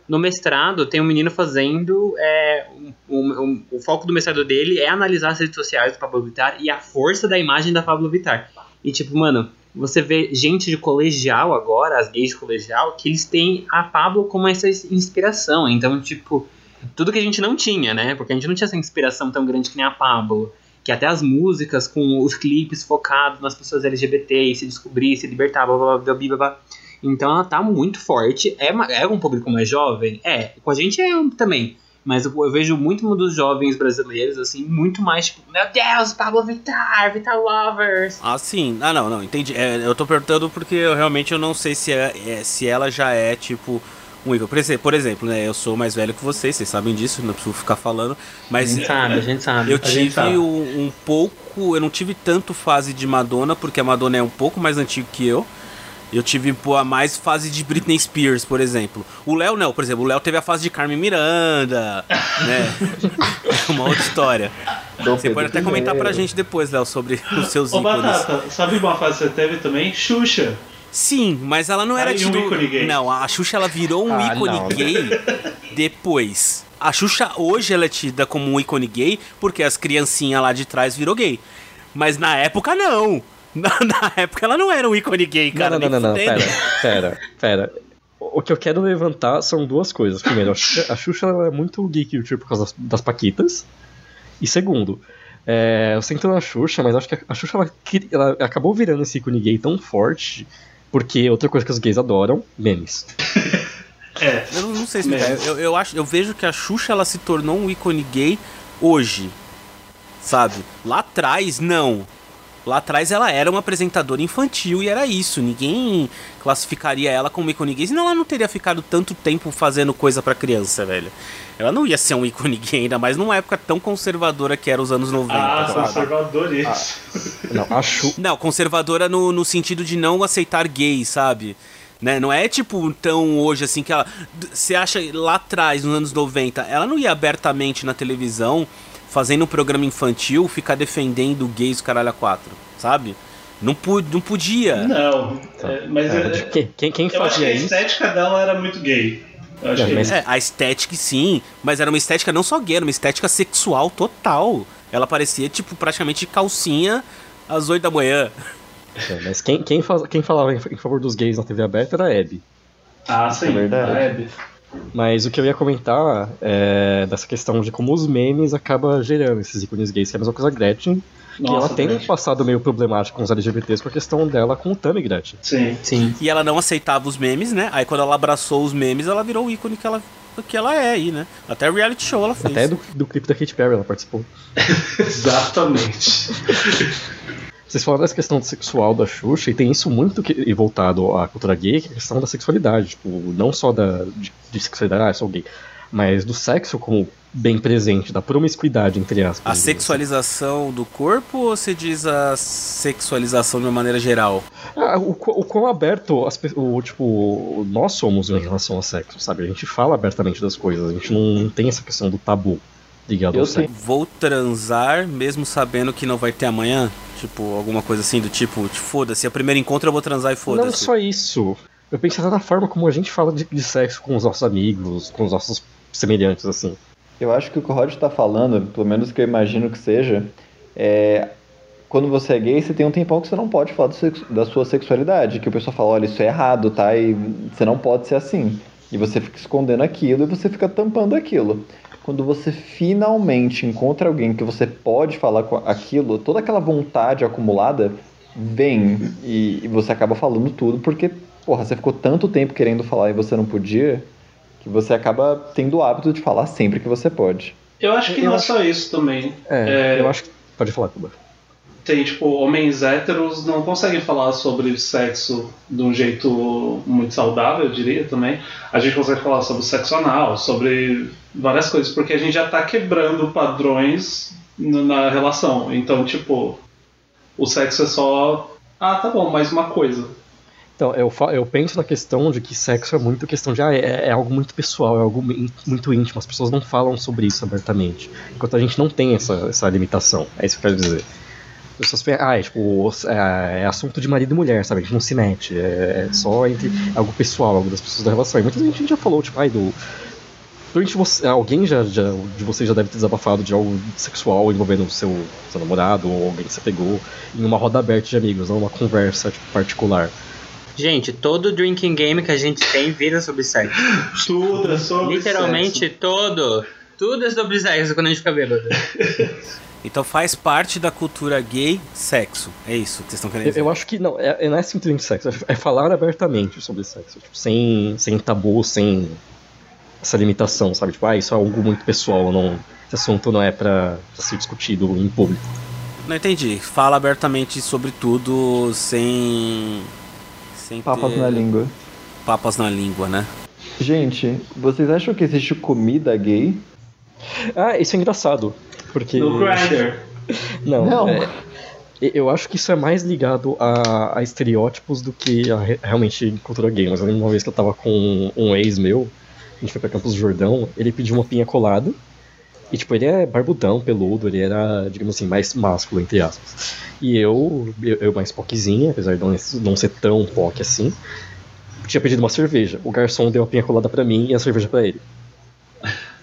No mestrado, tem um menino fazendo. É, um- um- o foco do mestrado dele é analisar as redes sociais do Pablo Vittar e a força da imagem da Pablo Vittar. E tipo, mano, você vê gente de colegial agora, as gays de colegial, que eles têm a Pablo como essa inspiração. Então, tipo, tudo que a gente não tinha, né? Porque a gente não tinha essa inspiração tão grande que nem a Pablo. Que até as músicas com os clipes focados nas pessoas LGBT e se descobrir, se libertar, blá blá blá blá blá. blá. Então ela tá muito forte. É, é um público mais jovem? É. Com a gente é um também. Mas eu, eu vejo muito dos jovens brasileiros, assim, muito mais tipo, meu Deus, Pablo Vittar, Vittar Lovers. Ah, sim. Ah, não, não, entendi. É, eu tô perguntando porque eu realmente eu não sei se, é, é- se ela já é, tipo, um ícone. Por exemplo, por exemplo, né? Eu sou mais velho que vocês, vocês sabem disso, não preciso ficar falando. A Mas gente sabe, a gente sabe. eu A tive sabe. um, um pouco. Eu não tive tanto fase de Madonna, porque a Madonna é um pouco mais antiga que eu. Eu tive pô, a mais fase de Britney Spears, por exemplo. O Léo não, por exemplo, o Léo teve a fase de Carmen Miranda, né? É uma outra história. Dom Você Pedro pode até comentar pra gente depois, Léo, sobre os seus Ô, ícones. Batata, sabe uma fase que você teve também? Xuxa. Sim, mas ela não era Aí, um tido... ícone gay. Não, a Xuxa ela virou um Ah, ícone não. gay depois. A Xuxa hoje ela é tida como um ícone gay porque as criancinhas lá de trás virou gay. Mas na época não. Na, na época ela não era um ícone gay, cara. não, não, não, não, nem pera, pera, pera. O que eu quero levantar são duas coisas. Primeiro, a Xuxa, a Xuxa ela é muito gay culture por causa das, das paquitas. E segundo, é, eu sei que na Xuxa, mas acho que a, Xuxa ela, ela acabou virando esse ícone gay tão forte porque outra coisa que os gays adoram, memes. É. Eu não sei explicar. Eu, eu, acho, eu vejo que a Xuxa ela se tornou um ícone gay hoje. Sabe? Lá atrás, não. Lá atrás ela era uma apresentadora infantil e era isso. Ninguém classificaria ela como ícone gay, senão ela não teria ficado tanto tempo fazendo coisa para criança, velho. Ela não ia ser um ícone gay, ainda mais numa época tão conservadora que era os anos 90. Ah, sabe? conservador isso. Ah, não, acho. Não, conservadora no, no sentido de não aceitar gay, sabe? Né? Não é tipo tão hoje assim que ela. Você acha lá atrás, nos anos 90, ela não ia abertamente na televisão fazendo um programa infantil ficar defendendo gays caralho a quatro, sabe? Não, pu não podia. Não, é, mas É, é, quem, quem, quem eu acho que fazia a isso? estética dela era muito gay. Eu acho É, que mas- É, a estética sim, mas era uma estética não só gay, era uma estética sexual total. Ela parecia, tipo, praticamente calcinha às 8 da manhã. É, mas quem, quem, faz, quem falava em, em favor dos gays na TV aberta era a Abby. Ah, sim. É verdade. a Abby. Mas o que eu ia comentar é dessa questão de como os memes acabam gerando esses ícones gays, que é a mesma coisa a Gretchen, que Nossa, ela tem um passado meio problemático com os LGBTs com a questão dela com o Tammy Gretchen. Sim. Sim. E ela não aceitava os memes, né? Aí quando ela abraçou os memes, ela virou o ícone que ela, que ela é aí, né? Até reality show ela fez. Até do, do clipe da Katy Perry ela participou. Exatamente. Vocês falaram dessa questão sexual da Xuxa, e tem isso muito que, voltado à cultura gay, que é a questão da sexualidade. Tipo, não só da, de, de sexualidade, ah, eu sou gay, mas do sexo como bem presente, da promiscuidade, entre aspas. A digamos sexualização do corpo ou você diz a sexualização de uma maneira geral? Ah, o, o quão aberto as, o, tipo, nós somos em relação ao sexo, sabe? A gente fala abertamente das coisas, a gente não tem essa questão do tabu ligado Eu sei. Vou transar mesmo sabendo que não vai ter amanhã? Tipo, alguma coisa assim do tipo, tipo, foda-se, a primeiro encontro eu vou transar e Não foda-se. só isso. Eu pensei até na forma como a gente fala de, de sexo com os nossos amigos, com os nossos semelhantes, assim. Eu acho que o que o Rod tá falando, pelo menos que eu imagino que seja, é. Quando você é gay, você tem um tempão que você não pode falar sexo- da sua sexualidade. Que o pessoal fala, olha, isso é errado, tá? E você não pode ser assim. E você fica escondendo aquilo e você fica tampando aquilo. Quando você finalmente encontra alguém que você pode falar com aquilo, toda aquela vontade acumulada vem e, e você acaba falando tudo porque, porra, você ficou tanto tempo querendo falar e você não podia, que você acaba tendo o hábito de falar sempre que você pode. Eu acho que Eu não é acho- só isso também. É, É. eu acho que. Pode falar, Cuba. Tem, tipo, homens héteros não conseguem falar sobre sexo de um jeito muito saudável, eu diria também. A gente consegue falar sobre sexo anal, sobre várias coisas, porque a gente já tá quebrando padrões na relação. Então, tipo, o sexo é só. Ah, tá bom, mais uma coisa. Então, eu, eu penso na questão de que sexo é muito questão de. Ah, é, é algo muito pessoal, é algo muito íntimo. As pessoas não falam sobre isso abertamente. Enquanto a gente não tem essa, essa limitação. É isso que eu quero dizer. As pessoas pensam, ah, é, tipo, é, é assunto de marido e mulher, sabe? A gente não se mete. É, é só entre algo pessoal, algo das pessoas da relação. E muita gente já falou, tipo, ai, do. Você, alguém já, já, de vocês já deve ter desabafado de algo sexual envolvendo o seu, seu namorado ou alguém que você pegou em uma roda aberta de amigos, não uma conversa tipo, particular. Gente, todo drinking game que a gente tem vira sobre sexo. Tudo é sobre Literalmente sexo. todo. Tudo é sobre sexo quando a gente fica bêbado. Então faz parte da cultura gay sexo. É isso que vocês estão querendo Eu, dizer. eu acho que não, é, não é simplesmente sexo, é falar abertamente sobre sexo, tipo, sem, sem tabu, sem essa limitação, sabe? Tipo, ah, isso é algo muito pessoal, não, esse assunto não é pra, pra ser discutido em público. Não entendi. Fala abertamente sobre tudo sem. Sem Papas ter na língua. papas na língua, né? Gente, vocês acham que existe comida gay? Ah, isso é engraçado, porque... No Grindr. Não, Não. é- eu acho que isso é mais ligado a, a estereótipos do que a re- realmente cultura gay. Mas eu lembro uma vez que eu tava com um ex meu, a gente foi pra Campos do Jordão, ele pediu uma pinha colada. E tipo, ele é barbudão, peludo, ele era, digamos assim, mais másculo, entre aspas. E eu, eu, eu mais poquezinha, apesar de não, não ser tão poque assim, tinha pedido uma cerveja. O garçom deu a pinha colada pra mim e a cerveja pra ele.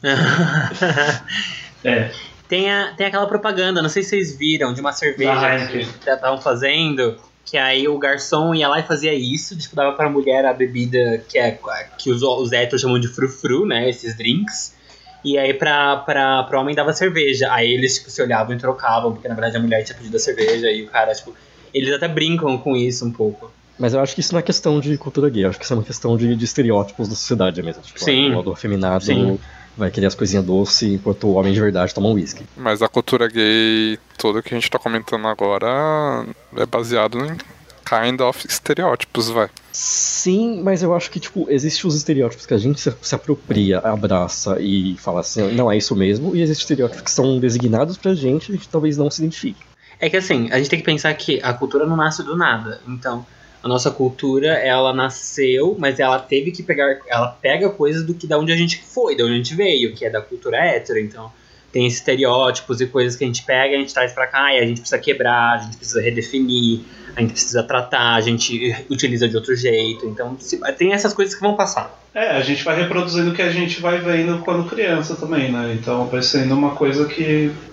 É. Tem, a, tem aquela propaganda, não sei se vocês viram, de uma cerveja que Heineken. já estavam fazendo, que aí o garçom ia lá e fazia isso, tipo, dava pra mulher a bebida que, é, que os, os héteros chamam de frufru, né, esses drinks, e aí pra, pra, pro homem dava cerveja. Aí eles, tipo, se olhavam e trocavam, porque na verdade a mulher tinha pedido a cerveja, e o cara, tipo, eles até brincam com isso um pouco. Mas eu acho que isso não é questão de cultura gay, eu acho que isso é uma questão de, de estereótipos da sociedade mesmo. Tipo, Sim. O afeminado Sim. Vai querer as coisinhas doces enquanto o homem de verdade toma um whisky. Mas a cultura gay, toda que a gente tá comentando agora, é baseado em kind of estereótipos, vai. Sim, mas eu acho que, tipo, existem os estereótipos que a gente se, se apropria, abraça e fala assim, não é isso mesmo, e existem estereótipos que são designados pra gente e a gente talvez não se identifique. É que assim, a gente tem que pensar que a cultura não nasce do nada. Então, a nossa cultura, ela nasceu, mas ela teve que pegar. Ela pega coisas do que da onde a gente foi, da onde a gente veio, que é da cultura hétero. Então, tem estereótipos e coisas que a gente pega, a gente traz pra cá e a gente precisa quebrar, a gente precisa redefinir, a gente precisa tratar, a gente utiliza de outro jeito. Então, se- tem essas coisas que vão passar. É, a gente vai reproduzindo o que a gente vai vendo quando criança também, né? Então vai sendo uma coisa que é,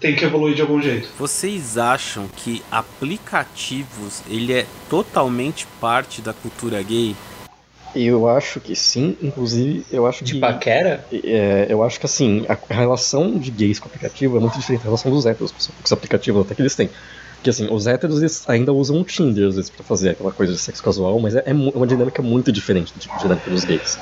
tem que evoluir de algum jeito. Vocês acham que aplicativos ele é totalmente parte da cultura gay? Eu acho que sim, inclusive, eu acho De que. paquera? É, eu acho que assim, a relação de gays com o aplicativo é muito diferente da relação dos héteros com os- aplicativos até que eles têm. Porque assim, os héteros eles ainda usam o Tinder às vezes pra fazer aquela coisa de sexo casual, mas é, é mu- uma dinâmica muito diferente da dinâmica dos gays.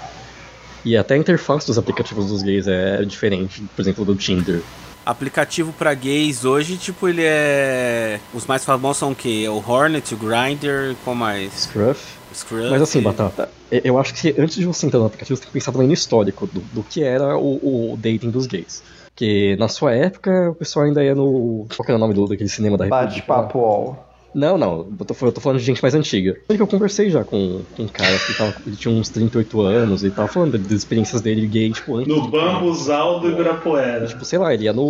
E até a interface dos aplicativos dos gays é diferente, por exemplo, do Tinder. Aplicativo pra gays hoje, tipo, ele é. Os mais famosos são o quê? O Hornet, o Grindr, qual mais? Scruff. Scruff. Mas assim, Batata, e- eu acho que antes de você entrar no aplicativo, você tem que pensar também no histórico do, do que era o, o dating dos gays. Porque na sua época, o pessoal ainda ia no. Qual que era o nome do, daquele cinema da República? Bate-papo. Não, não, eu tô, eu tô falando de gente mais antiga. Eu que eu conversei já com, com um cara que tava, ele tinha uns 38 anos e tava falando das experiências dele gay, tipo, antes. No Bambuzal do Ibirapuera. Tipo, sei lá, ele ia no.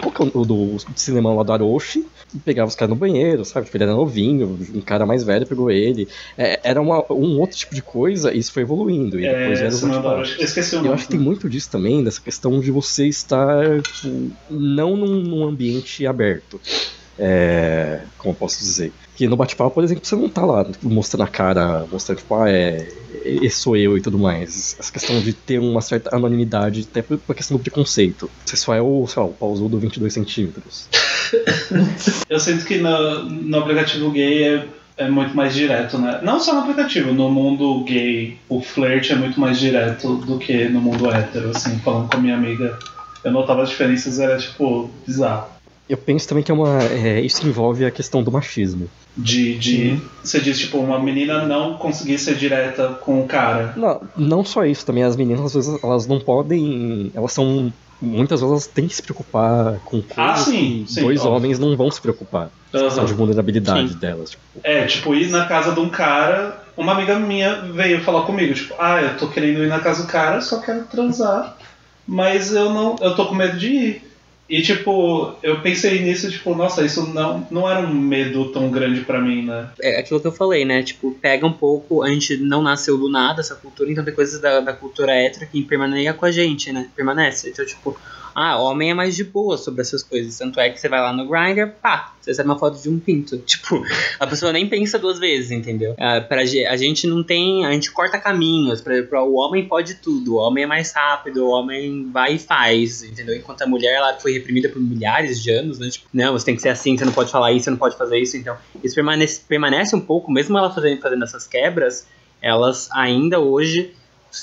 Qual que é o do cinema lá do Aroshi? Pegava os caras no banheiro, sabe? Tipo, ele era novinho, um cara mais velho pegou ele. É, era uma, um outro tipo de coisa, e isso foi evoluindo. E depois É, os Cinema do bate-papos. Aroshi. Esqueci o Eu nome. acho que tem muito disso também, dessa questão de você estar tipo, não num, num ambiente aberto. É, como posso dizer? Que no bate-papo, por exemplo, você não tá lá mostrando a cara, mostrando, tipo, ah, é, esse sou eu e tudo mais. Essa questão de ter uma certa anonimidade, até por por questão do preconceito. Você só é o, sei lá, o pausudo 22 centímetros. Eu sinto que no, no aplicativo gay é, é muito mais direto, né? Não só no aplicativo, no mundo gay, o flerte é muito mais direto do que no mundo hétero, assim, falando com a minha amiga. Eu notava as diferenças, era tipo, bizarro. Eu penso também que é uma, é, isso envolve a questão do machismo. De, de você diz, tipo, uma menina não conseguir ser direta com o cara. Não, não só isso, também as meninas às vezes elas não podem. Elas são. Muitas vezes elas têm que se preocupar com coisas Ah, sim, que sim, dois óbvio. homens não vão se preocupar. Aham. de vulnerabilidade Sim. delas. Tipo, É, tipo, ir na casa de um cara. Uma amiga minha veio falar comigo, tipo, ah, eu tô querendo ir na casa do cara, só quero transar, mas eu não. Eu tô com medo de ir. E tipo, eu pensei nisso, tipo, nossa, isso não, não era um medo tão grande pra mim, né? É aquilo que eu falei, né? Tipo, pega um pouco. A gente não nasceu do nada, essa cultura, então tem coisas da, da cultura hétero que permanecem com a gente, né? Permanece. Então, tipo, ah, homem é mais de boa sobre essas coisas. Tanto é que você vai lá no Grindr, pá, você recebe uma foto de um pinto. Tipo, a pessoa nem pensa duas vezes, entendeu? Ah, pra, a gente não tem. A gente corta caminhos. Pra, pra, o homem pode tudo. O homem é mais rápido, o homem vai e faz, entendeu? Enquanto a mulher ela foi reprimida por milhares de anos, né? Tipo, não, você tem que ser assim, você não pode falar isso, você não pode fazer isso. Então, isso permanece, permanece um pouco, mesmo ela fazendo, fazendo essas quebras, elas ainda hoje.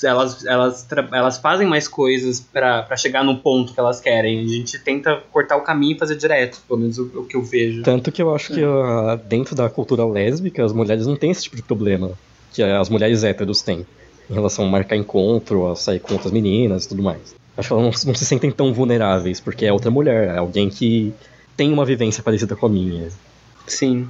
Elas, elas, elas fazem mais coisas pra pra chegar no ponto que elas querem. A gente tenta cortar o caminho e fazer direto, pelo menos o, o que eu vejo. Tanto que eu acho que ah, dentro da cultura lésbica, as mulheres não têm esse tipo de problema que as mulheres héteros têm. Em relação a marcar encontro, a sair com outras meninas e tudo mais. Acho que elas não, não se sentem tão vulneráveis, porque é outra mulher, é alguém que tem uma vivência parecida com a minha. Sim.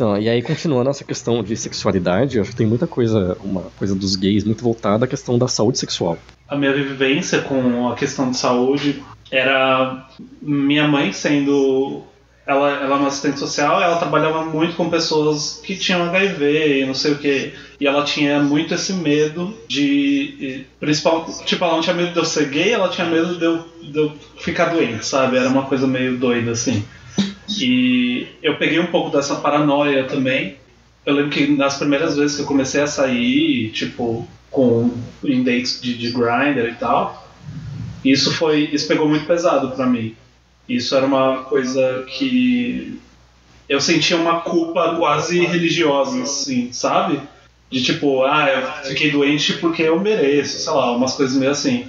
Então, e aí continuando essa questão de sexualidade, eu acho que tem muita coisa, uma coisa dos gays muito voltada à questão da saúde sexual. A minha vivência com a questão de saúde era minha mãe sendo. Ela, ela é uma assistente social, ela trabalhava muito com pessoas que tinham HIV e não sei o que. E ela tinha muito esse medo de. Principal, tipo, ela não tinha medo de eu ser gay, ela tinha medo de eu, de eu ficar doente, sabe? Era uma coisa meio doida assim. E eu peguei um pouco dessa paranoia também. Eu lembro que nas primeiras vezes que eu comecei a sair, tipo, com em dates de, de grinder e tal, isso foi. Isso pegou muito pesado pra mim. Isso era uma coisa que eu sentia uma culpa quase religiosa, assim, sabe? De tipo, ah, eu fiquei doente porque eu mereço, sei lá, umas coisas meio assim.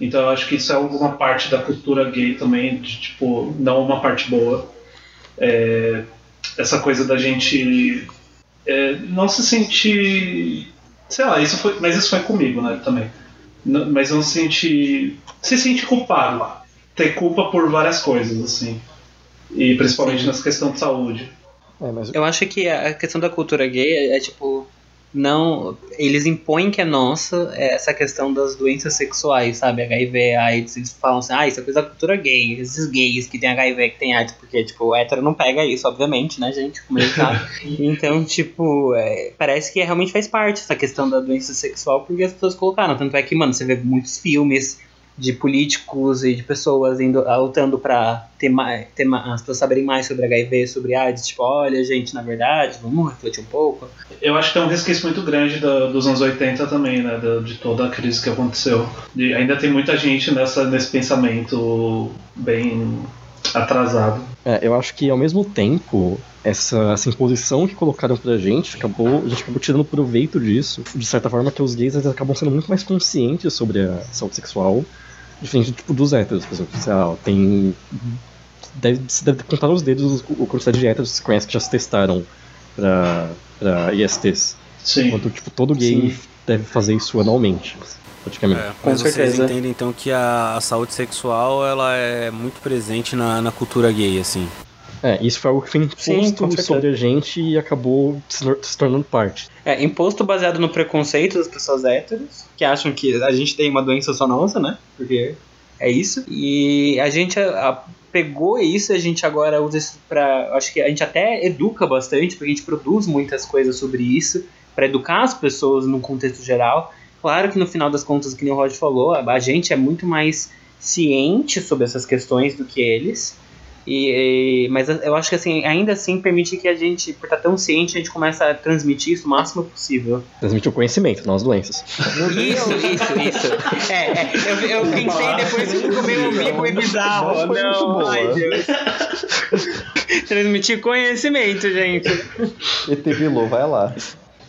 Então eu acho que isso é alguma parte da cultura gay também, de tipo, não uma parte boa. É, essa coisa da gente é, não se sentir. Sei lá, isso foi, mas isso foi comigo, né, também. N mas não se sentir. Se sentir culpado. Ter culpa por várias coisas, assim. E principalmente Sim. nessa questão de saúde. É, mas Eu acho que a questão da cultura gay é, é, tipo. Não. Eles impõem que é nossa é essa questão das doenças sexuais, sabe? HIV, AIDS. Eles falam assim, ah, isso é coisa da cultura gay. Esses gays que tem HIV, que tem AIDS. Porque, tipo, o hétero não pega isso, obviamente, né, gente? Como ele sabe. então, tipo, é, parece que realmente faz parte essa questão da doença sexual, porque as pessoas colocaram. Tanto é que, mano, você vê muitos filmes de políticos e de pessoas indo, lutando pra ter mais, ter mais, as pessoas saberem mais sobre HIV, sobre AIDS, tipo, olha, gente, na verdade, vamos refletir um pouco. Eu acho que é um resquício muito grande da- dos anos 80 também, né? de toda a crise que aconteceu. E ainda tem muita gente nessa, nesse pensamento bem atrasado. É, eu acho que ao mesmo tempo, essa, essa imposição que colocaram pra gente, acabou, a gente acabou tirando proveito disso. De certa forma, que os gays eles acabam sendo muito mais conscientes sobre a saúde sexual, diferente tipo, dos héteros, por exemplo. Sei lá, tem. Deve, se deve contar nos dedos o quantidade de héteros que se conhece que já se testaram pra, pra ISTs. Sim. Enquanto tipo, todo gay deve fazer isso anualmente, praticamente. É, Com mas vocês certeza. entendem então que a, a saúde sexual ela é muito presente na, na cultura gay, assim. É, isso foi algo que foi Sim, imposto certeza. sobre a gente e acabou se, tornando parte. É, imposto baseado no preconceito das pessoas héteros, que acham que a gente tem uma doença só nossa, né? Porque é isso. E a gente a- a- pegou isso, a gente agora usa isso pra. Acho que a gente até educa bastante, porque a gente produz muitas coisas sobre isso, pra educar as pessoas no contexto geral. Claro que no final das contas, que nem o Roger falou, a, a gente é muito mais ciente sobre essas questões do que eles. E, e- mas eu acho que assim, ainda assim permite que a gente, por estar tão ciente, a gente começa a transmitir isso o máximo possível. Transmitir o conhecimento, não as doenças. Isso, isso, isso. É, é, eu, eu pensei depois que ficou meio ambíguo e bizarro. Não, boa. ai Deus. Transmitir conhecimento, gente. ET Bilu, vai lá.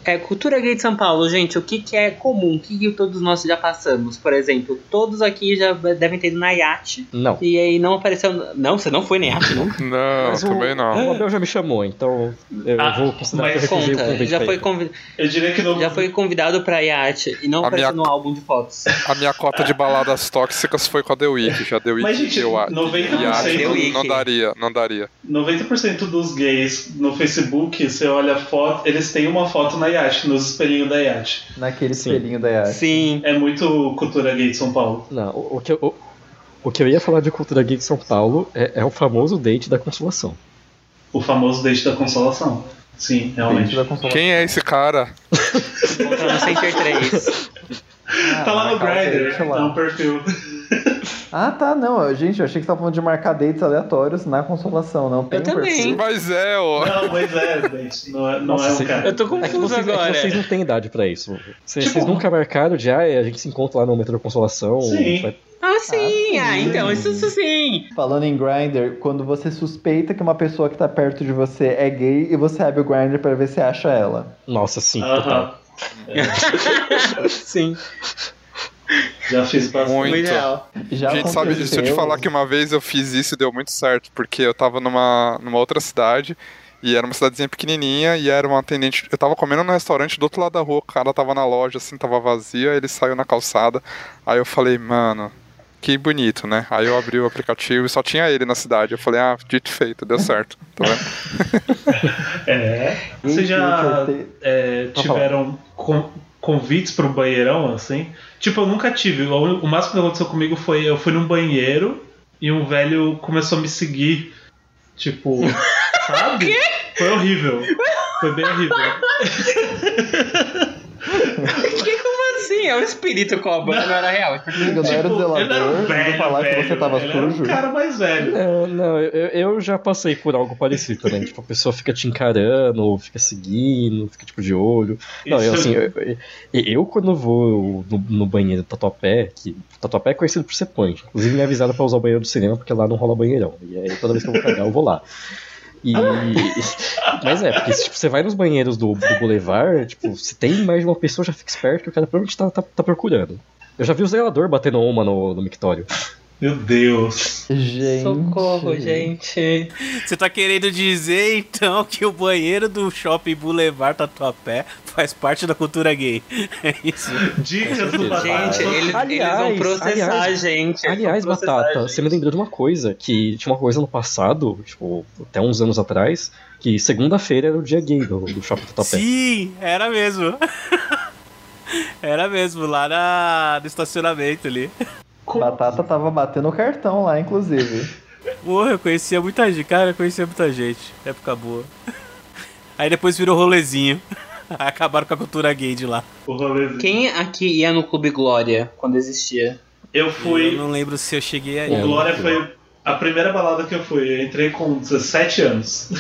É, cultura gay de São Paulo, gente, o que, que é comum? O que, que todos nós já passamos? Por exemplo, todos aqui já devem ter ido na iate. Não. E aí não apareceu. Não, você não foi na iate, não? Não, Mas o- também não. O Abel já me chamou, então eu Ah, vou considerar que eu mas o Conta, já foi, ir. convi- Eu diria que no, já foi convidado pra iate e não A apareceu minha- no álbum de fotos. A minha cota de baladas tóxicas foi com a The Week. Já The Week Mas, gente, eu a- 90% e a- The não, não daria, não daria. 90% dos gays no Facebook, você olha a foto, eles têm uma foto na iate, nos espelhinhos da iate. Naquele Sim. espelhinho da Yas. Sim. É muito cultura gay de São Paulo. Não, o, o que eu, o, o que eu ia falar de cultura gay de São Paulo é, é o famoso date da consolação. O famoso date da consolação. Sim, realmente. Dentro da consolação. Quem é esse cara? Encontra no Center 3. Ah, Tá lá no marcar o Grindr, é um perfil. Ah, tá, não. Gente, eu achei que você tava falando de marcar dates aleatórios na consolação, não tem Eu também. perfil. Mas é, ó. Não, mas é, gente, não é, não Nossa, é você- cara. Eu tô É que, confuso vocês, é que agora. vocês não têm idade pra isso. Vocês, Tipo- vocês nunca marcaram de, ah, a gente se encontra lá no metrô Consolação. Sim. Ah, sim! Ah, Ah, sim. então, isso, isso sim! Falando em Grindr, quando você suspeita que uma pessoa que tá perto de você é gay e você abre o Grindr pra ver se acha ela. Nossa, sim, Aham. total. sim, Já fiz bastante. Muito. real. Já Gente, sabe, se eu te falar que uma vez eu fiz isso e deu muito certo, porque eu tava numa, numa outra cidade e era uma cidadezinha pequenininha e era uma atendente. Eu tava comendo no restaurante do outro lado da rua, o cara tava na loja, assim, tava vazia, ele saiu na calçada. Aí eu falei, mano, que bonito, né? Aí eu abri o aplicativo e só tinha ele na cidade. Eu falei, ah, dito feito, deu certo, tá vendo? É. Vocês já é, Pode tiveram con- convites pro banheirão, assim? Tipo, eu nunca tive. O o máximo que aconteceu comigo foi eu fui num banheiro e um velho começou a me seguir. Tipo, sabe? Foi horrível. Foi bem horrível. Assim? É o espírito cobra, não era real. Amigo, não era o Tipo, ele era um zelador, velho, falar que velho, você tava ele era um sujo. cara mais velho. Não, não, eu, eu já passei por algo parecido também. tipo, a pessoa fica te encarando, ou fica seguindo, fica tipo de olho. Não, eu Isso- assim, eu, eu- eu quando vou no, no banheiro do Tatuapé, que Tatuapé é conhecido por ser punch. Inclusive me avisaram pra usar o banheiro do cinema, porque lá não rola banheirão. E aí toda vez que eu vou cagar, eu vou lá. E. Mas é, porque tipo, você vai nos banheiros do, do Boulevard, tipo, se tem mais de uma pessoa, já fica esperto que o cara provavelmente tá, tá, tá procurando. Eu já vi o zelador batendo uma no, no mictório. Meu Deus. Gente. Socorro, gente. Você tá querendo dizer então que o banheiro do shopping Boulevard Tatuapé faz parte da cultura gay? É isso. Dicas do Batata. Gente, eles, Aliás, eles vão processar aliás, a gente. Aliás, Batata, a você me lembrou de uma coisa, que tinha uma coisa no passado, tipo, até uns anos atrás, que segunda-feira era o dia gay do, do Shopping Tatuapé. Sim, era mesmo. Era mesmo, lá na, no estacionamento ali. Batata tava batendo o cartão lá, inclusive. Porra, eu conhecia muita gente, cara, eu conhecia muita gente. Época boa. Aí depois virou rolezinho. Aí acabaram com a cultura gay de lá. O rolezinho. Quem aqui ia no Clube Glória quando existia? Eu Eu fui. não lembro se eu cheguei aí. O Glória foi a primeira balada que eu fui. Eu entrei com 17 anos.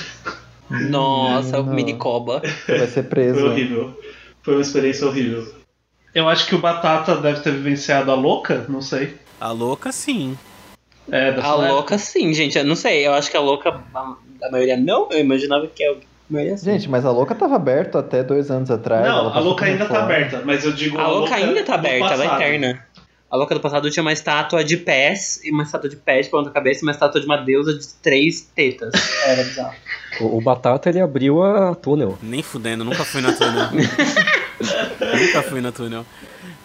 Nossa, Não. mini coba. Vai ser preso. Foi horrível. Foi uma experiência horrível. Eu acho que o Batata deve ter vivenciado a louca, não sei. A louca, sim. É, da A louca sim, gente. Eu não sei, eu acho que a louca, a, a maioria não. Eu imaginava que a maioria sim. Gente, mas a louca tava aberta até dois anos atrás. ela Não, a louca ainda tá fora. aberta, mas eu digo a louca ainda tá aberta, ela é eterna. A louca do passado tinha uma estátua de pés, e uma estátua de pés de ponta cabeça e uma estátua de uma deusa de três tetas. Era bizarro. O, o Batata ele abriu a túnel. Nem fudendo, nunca fui na túnel. nunca fui na túnel.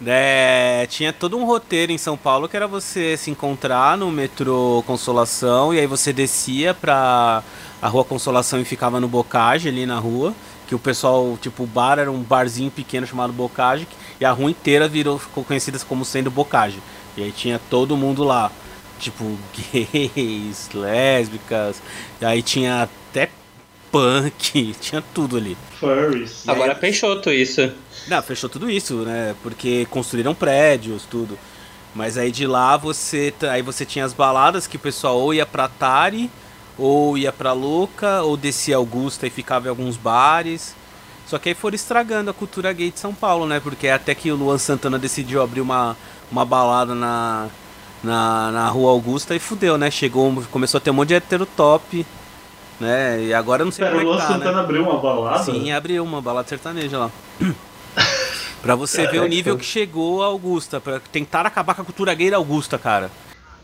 É, tinha todo um roteiro em São Paulo que era você se encontrar no metrô Consolação e aí você descia pra a rua Consolação e ficava no Bocage ali na rua. Que o pessoal, tipo, o bar era um barzinho pequeno chamado Bocage e a rua inteira virou, ficou conhecida como sendo Bocage. E aí tinha todo mundo lá. Tipo, gays, lésbicas, e aí tinha até punk, tinha tudo ali. Furries. Agora Peixoto isso. Não, fechou tudo isso, né? Porque construíram prédios, tudo. Mas aí de lá você. Aí você tinha as baladas que o pessoal ou ia pra Tari, ou ia pra Louca, ou descia Augusta e ficava em alguns bares. Só que aí foram estragando a cultura gay de São Paulo, né? Porque até que o Luan Santana decidiu abrir uma, uma balada na, na, na Rua Augusta e fudeu, né? Chegou, começou a ter um monte de hétero top, né? E agora eu não sei Pera, o como é que tá, Santana né? abriu uma balada? Sim, abriu uma balada sertaneja lá. pra você ver o nível que chegou a Augusta, pra tentar acabar com a cultura gay da Augusta, cara.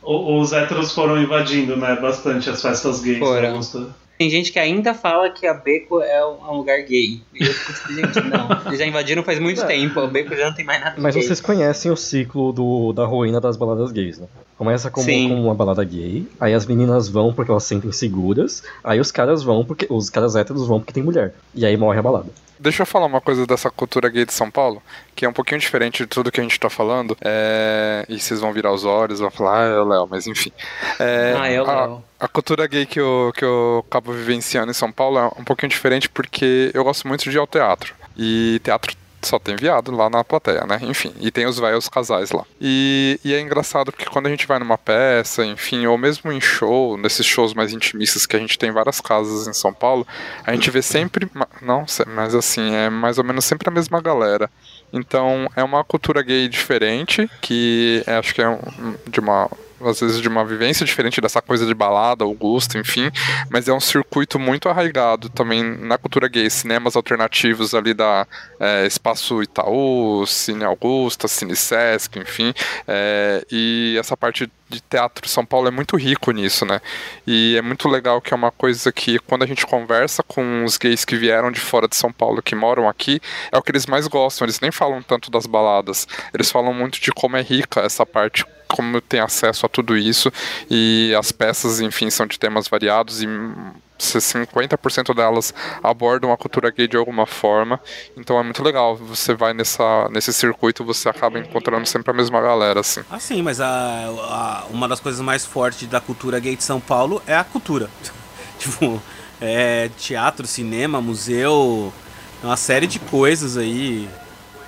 O- Os héteros foram invadindo, né, bastante as festas gays. Foram. da Augusta. Tem gente que ainda fala que a Beco é um, é lugar gay. E eu fico tipo, gente, não. Eles já invadiram faz muito tempo. A Beco já não tem mais nada Mas gay. vocês conhecem o ciclo do, da ruína das baladas gays, né? Começa como, com uma balada gay, aí as meninas vão porque elas se sentem seguras, aí os caras vão porque. Os caras héteros vão porque tem mulher. E aí morre a balada. Deixa eu falar uma coisa dessa cultura gay de São Paulo, que é um pouquinho diferente de tudo que a gente tá falando. É... E vocês vão virar os olhos, vão falar, ah, é o Léo, mas enfim. É, Ah, é o a- Léo. A cultura gay que eu, que eu acabo vivenciando em São Paulo é um pouquinho diferente porque eu gosto muito de ir ao teatro. E teatro só tem viado lá na plateia, né? Enfim, e tem os velhos casais lá. E, e é engraçado porque quando a gente vai numa peça, enfim, ou mesmo em show, nesses shows mais intimistas que a gente tem em várias casas em São Paulo, a gente vê sempre, não, mas assim, é mais ou menos sempre a mesma galera. Então é uma cultura gay diferente, que é, acho que é de uma. Às vezes de uma vivência diferente dessa coisa de balada, Augusta, enfim, mas é um circuito muito arraigado também na cultura gay, cinemas alternativos ali da é, Espaço Itaú, Cine Augusta, Cine Sesc, enfim, é, e essa parte de teatro São Paulo é muito rico nisso, né? E é muito legal que é uma coisa que quando a gente conversa com os gays que vieram de fora de São Paulo, que moram aqui, é o que eles mais gostam. Eles nem falam tanto das baladas, eles falam muito de como é rica essa parte, como tem acesso a tudo isso e as peças, enfim, são de temas variados e se 50% delas abordam a cultura gay de alguma forma. Então é muito legal. Você vai nessa, nesse circuito, você acaba encontrando sempre a mesma galera, assim. Ah, sim, mas a, a- uma das coisas mais fortes da cultura gay de São Paulo é a cultura. tipo, é teatro, cinema, museu, uma série de coisas aí,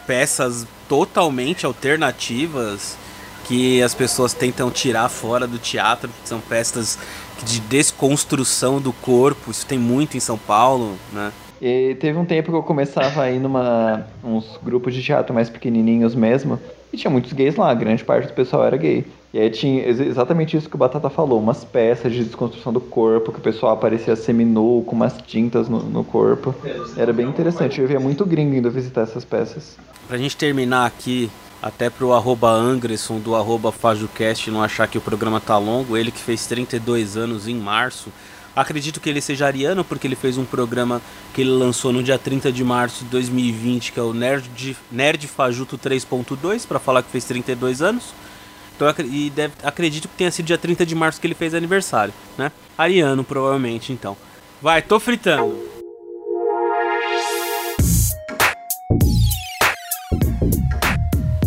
peças totalmente alternativas que as pessoas tentam tirar fora do teatro, são peças de desconstrução do corpo, isso tem muito em São Paulo, né? E teve um tempo que eu começava a ir numa uns grupos de teatro mais pequenininhos mesmo. e tinha muitos gays lá, grande parte do pessoal era gay. E aí tinha exatamente isso que o Batata falou, umas peças de desconstrução do corpo, que o pessoal aparecia seminu com umas tintas no, no corpo. Era bem interessante, eu via muito gringo indo visitar essas peças. Pra gente terminar aqui, até pro arroba Angresson do arroba não achar que o programa tá longo, ele que fez 32 anos em março, Acredito que ele seja ariano, porque ele fez um programa que ele lançou no dia 30 de março de 2020, que é o Nerd, Nerd Fajuto 3.2, para falar que fez 32 anos. Então, e deve, acredito que tenha sido dia 30 de março que ele fez aniversário, né? Ariano, provavelmente, então. Vai, tô fritando.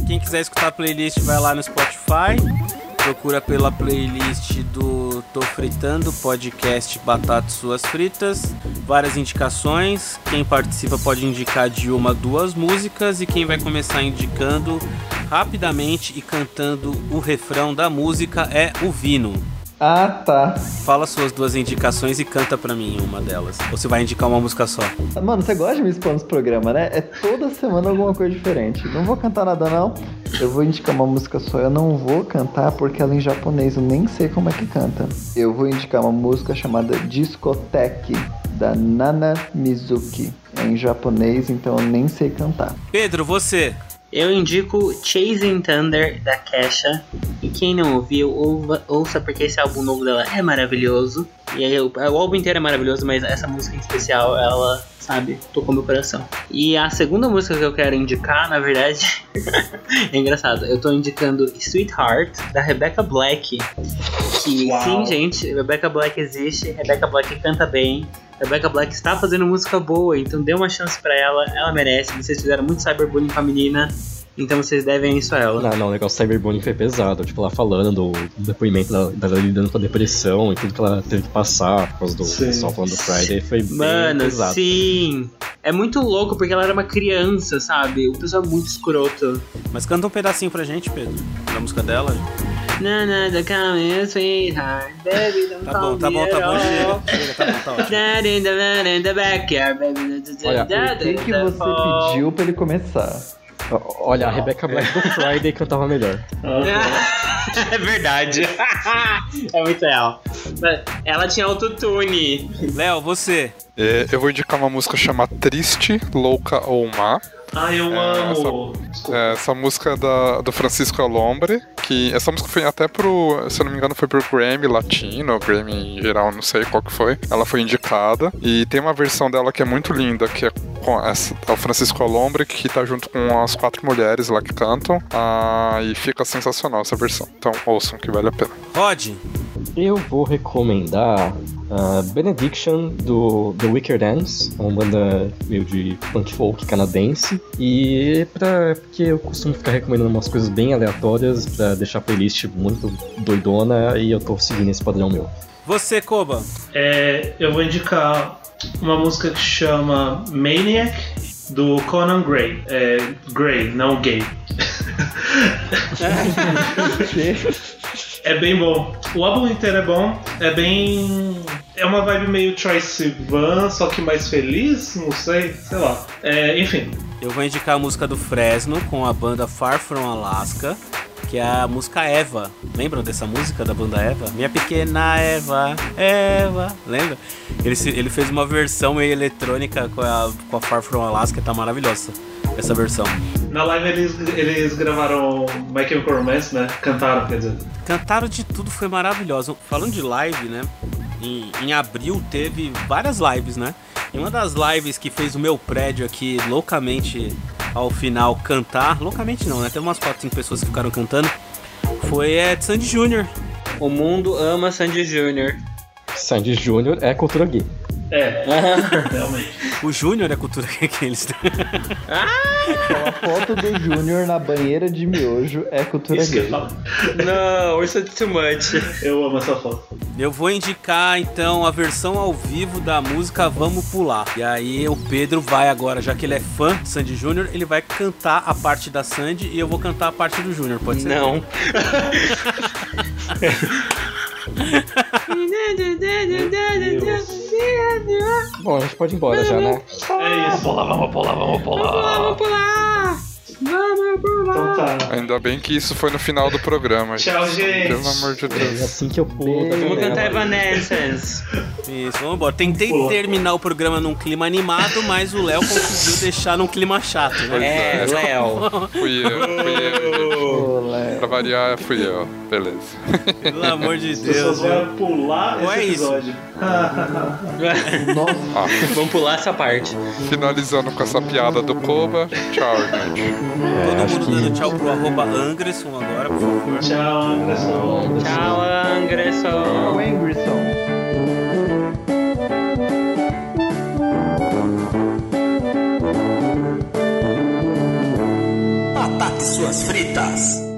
Quem quiser escutar a playlist, vai lá no Spotify procura pela playlist do Tô Fritando, podcast Batatas Suas Fritas. Várias indicações. Quem participa pode indicar de uma, duas músicas. E quem vai começar indicando rapidamente e cantando o refrão da música é o Vino. Ah, tá. Fala suas duas indicações e canta pra mim uma delas. Ou você vai indicar uma música só? Mano, você gosta de me expor nos programas, né? É toda semana alguma coisa diferente. Não vou cantar nada, não. Eu vou indicar uma música só. Eu não vou cantar porque ela é em japonês. Eu nem sei como é que canta. Eu vou indicar uma música chamada Discoteque, da Nana Mizuki. É em japonês, então eu nem sei cantar. Pedro, você. Eu indico Chasing Thunder da Kesha. E quem não ouviu, ouça porque esse álbum novo dela é maravilhoso. E aí, o, o álbum inteiro é maravilhoso, mas essa música em especial, ela, sabe, tocou meu coração. E a segunda música que eu quero indicar, na verdade, é engraçado. Eu tô indicando Sweetheart da Rebecca Black. Que Uau. sim, gente, Rebecca Black existe, Rebecca Black canta bem. Rebecca Black está fazendo música boa, então dê uma chance para ela, ela merece. Vocês fizeram muito cyberbullying com a menina, então vocês devem isso a ela. Não, não, o negócio cyberbullying foi pesado. Tipo, ela falando, o depoimento dela, dela lidando com a depressão e tudo que ela teve que passar por causa do sim. pessoal falando do Friday foi Mano, bem pesado. sim. É muito louco porque ela era uma criança, sabe? O pessoal é muito escroto. Mas canta um pedacinho pra gente, Pedro, da música dela. Na, na, the coming sweetheart, baby, don't Tá bom, tá bom, tá bom, chega. Chega, tá bom, tá ótimo. in the, in the backyard, baby. Olha, o que, que você pediu pra ele começar? Olha, a Rebecca Black do Friday cantava melhor. é verdade. é muito real. Ela tinha autotune. Léo, você. É, eu vou indicar uma música chamada Triste, Louca ou Má. Ah, eu é, amo. Essa, é, essa música é da, do Francisco Alombre, que essa música foi até pro, se eu não me engano, foi pro Grammy Latino, Grammy em geral, não sei qual que foi. Ela foi indicada e tem uma versão dela que é muito linda, que é com essa, é o Francisco Alombre, que tá junto com as quatro mulheres lá que cantam. Ah, e fica sensacional essa versão. Então ouçam que vale a pena. Rod! Eu vou recomendar uh, Benediction do The Wicker Dance, uma banda meio de punk folk canadense. E pra, porque eu costumo ficar recomendando umas coisas bem aleatórias pra deixar a playlist muito doidona e eu tô seguindo esse padrão meu. Você, Koba? É, eu vou indicar uma música que chama Maniac do Conan Gray. É, Gray, não gay. é bem bom. O álbum inteiro é bom. É bem. É uma vibe meio Troye Sivan, só que mais feliz, não sei, sei lá. É, enfim. Eu vou indicar a música do Fresno com a banda Far From Alaska que é a música Eva. Lembram dessa música da banda Eva? Minha pequena Eva, Eva, lembra? Ele, ele fez uma versão meio eletrônica com a, com a Far From Alaska, tá maravilhosa essa versão. Na live eles, eles gravaram My Chemical Romance, né? Cantaram, quer dizer. Cantaram de tudo, foi maravilhoso. Falando de live, né? Em, em abril teve várias lives, né? E uma das lives que fez o meu prédio aqui loucamente ao final cantar, loucamente não, né? Teve umas 4, 5 pessoas que ficaram cantando. Foi é, de Sandy Júnior. O mundo ama Sandy Júnior. Sandy Júnior é cultura gay. É, realmente. O Júnior é cultura que eles têm. Então, a foto do Júnior na banheira de miojo é cultura Isso gay. Não, isso é too much. Eu amo essa foto. Eu vou indicar então a versão ao vivo da música Vamos Pular. E aí o Pedro vai agora, já que ele é fã de Sandy Júnior, ele vai cantar a parte da Sandy e eu vou cantar a parte do Júnior, pode ser? Não. Bom, a gente pode ir embora já, né? É isso. Vamos pular, vamos pular, vamos pular. Vamos pular! Vamos pular! Então tá. Ainda bem que isso foi no final do programa. Tchau, gente. Pelo amor de É Deus. assim que eu pulo da Vamos cantar Evanescence. Isso, vamos embora. Tentei Pô. terminar o programa num clima animado, mas o Léo conseguiu deixar num clima chato, né? É, Léo. Fui eu, fui eu, gente. Pra variar, fui eu. Beleza. Pelo amor de Deus. vão pular Ou é esse isso? episódio. Ah, Vamos pular essa parte. finalizando com essa piada do Koba. Tchau, gente. Todo mundo dando tchau pro arroba Angresson agora, por favor. Tchau, Anderson. Tchau, Angresson. Angrisson. Suas fritas.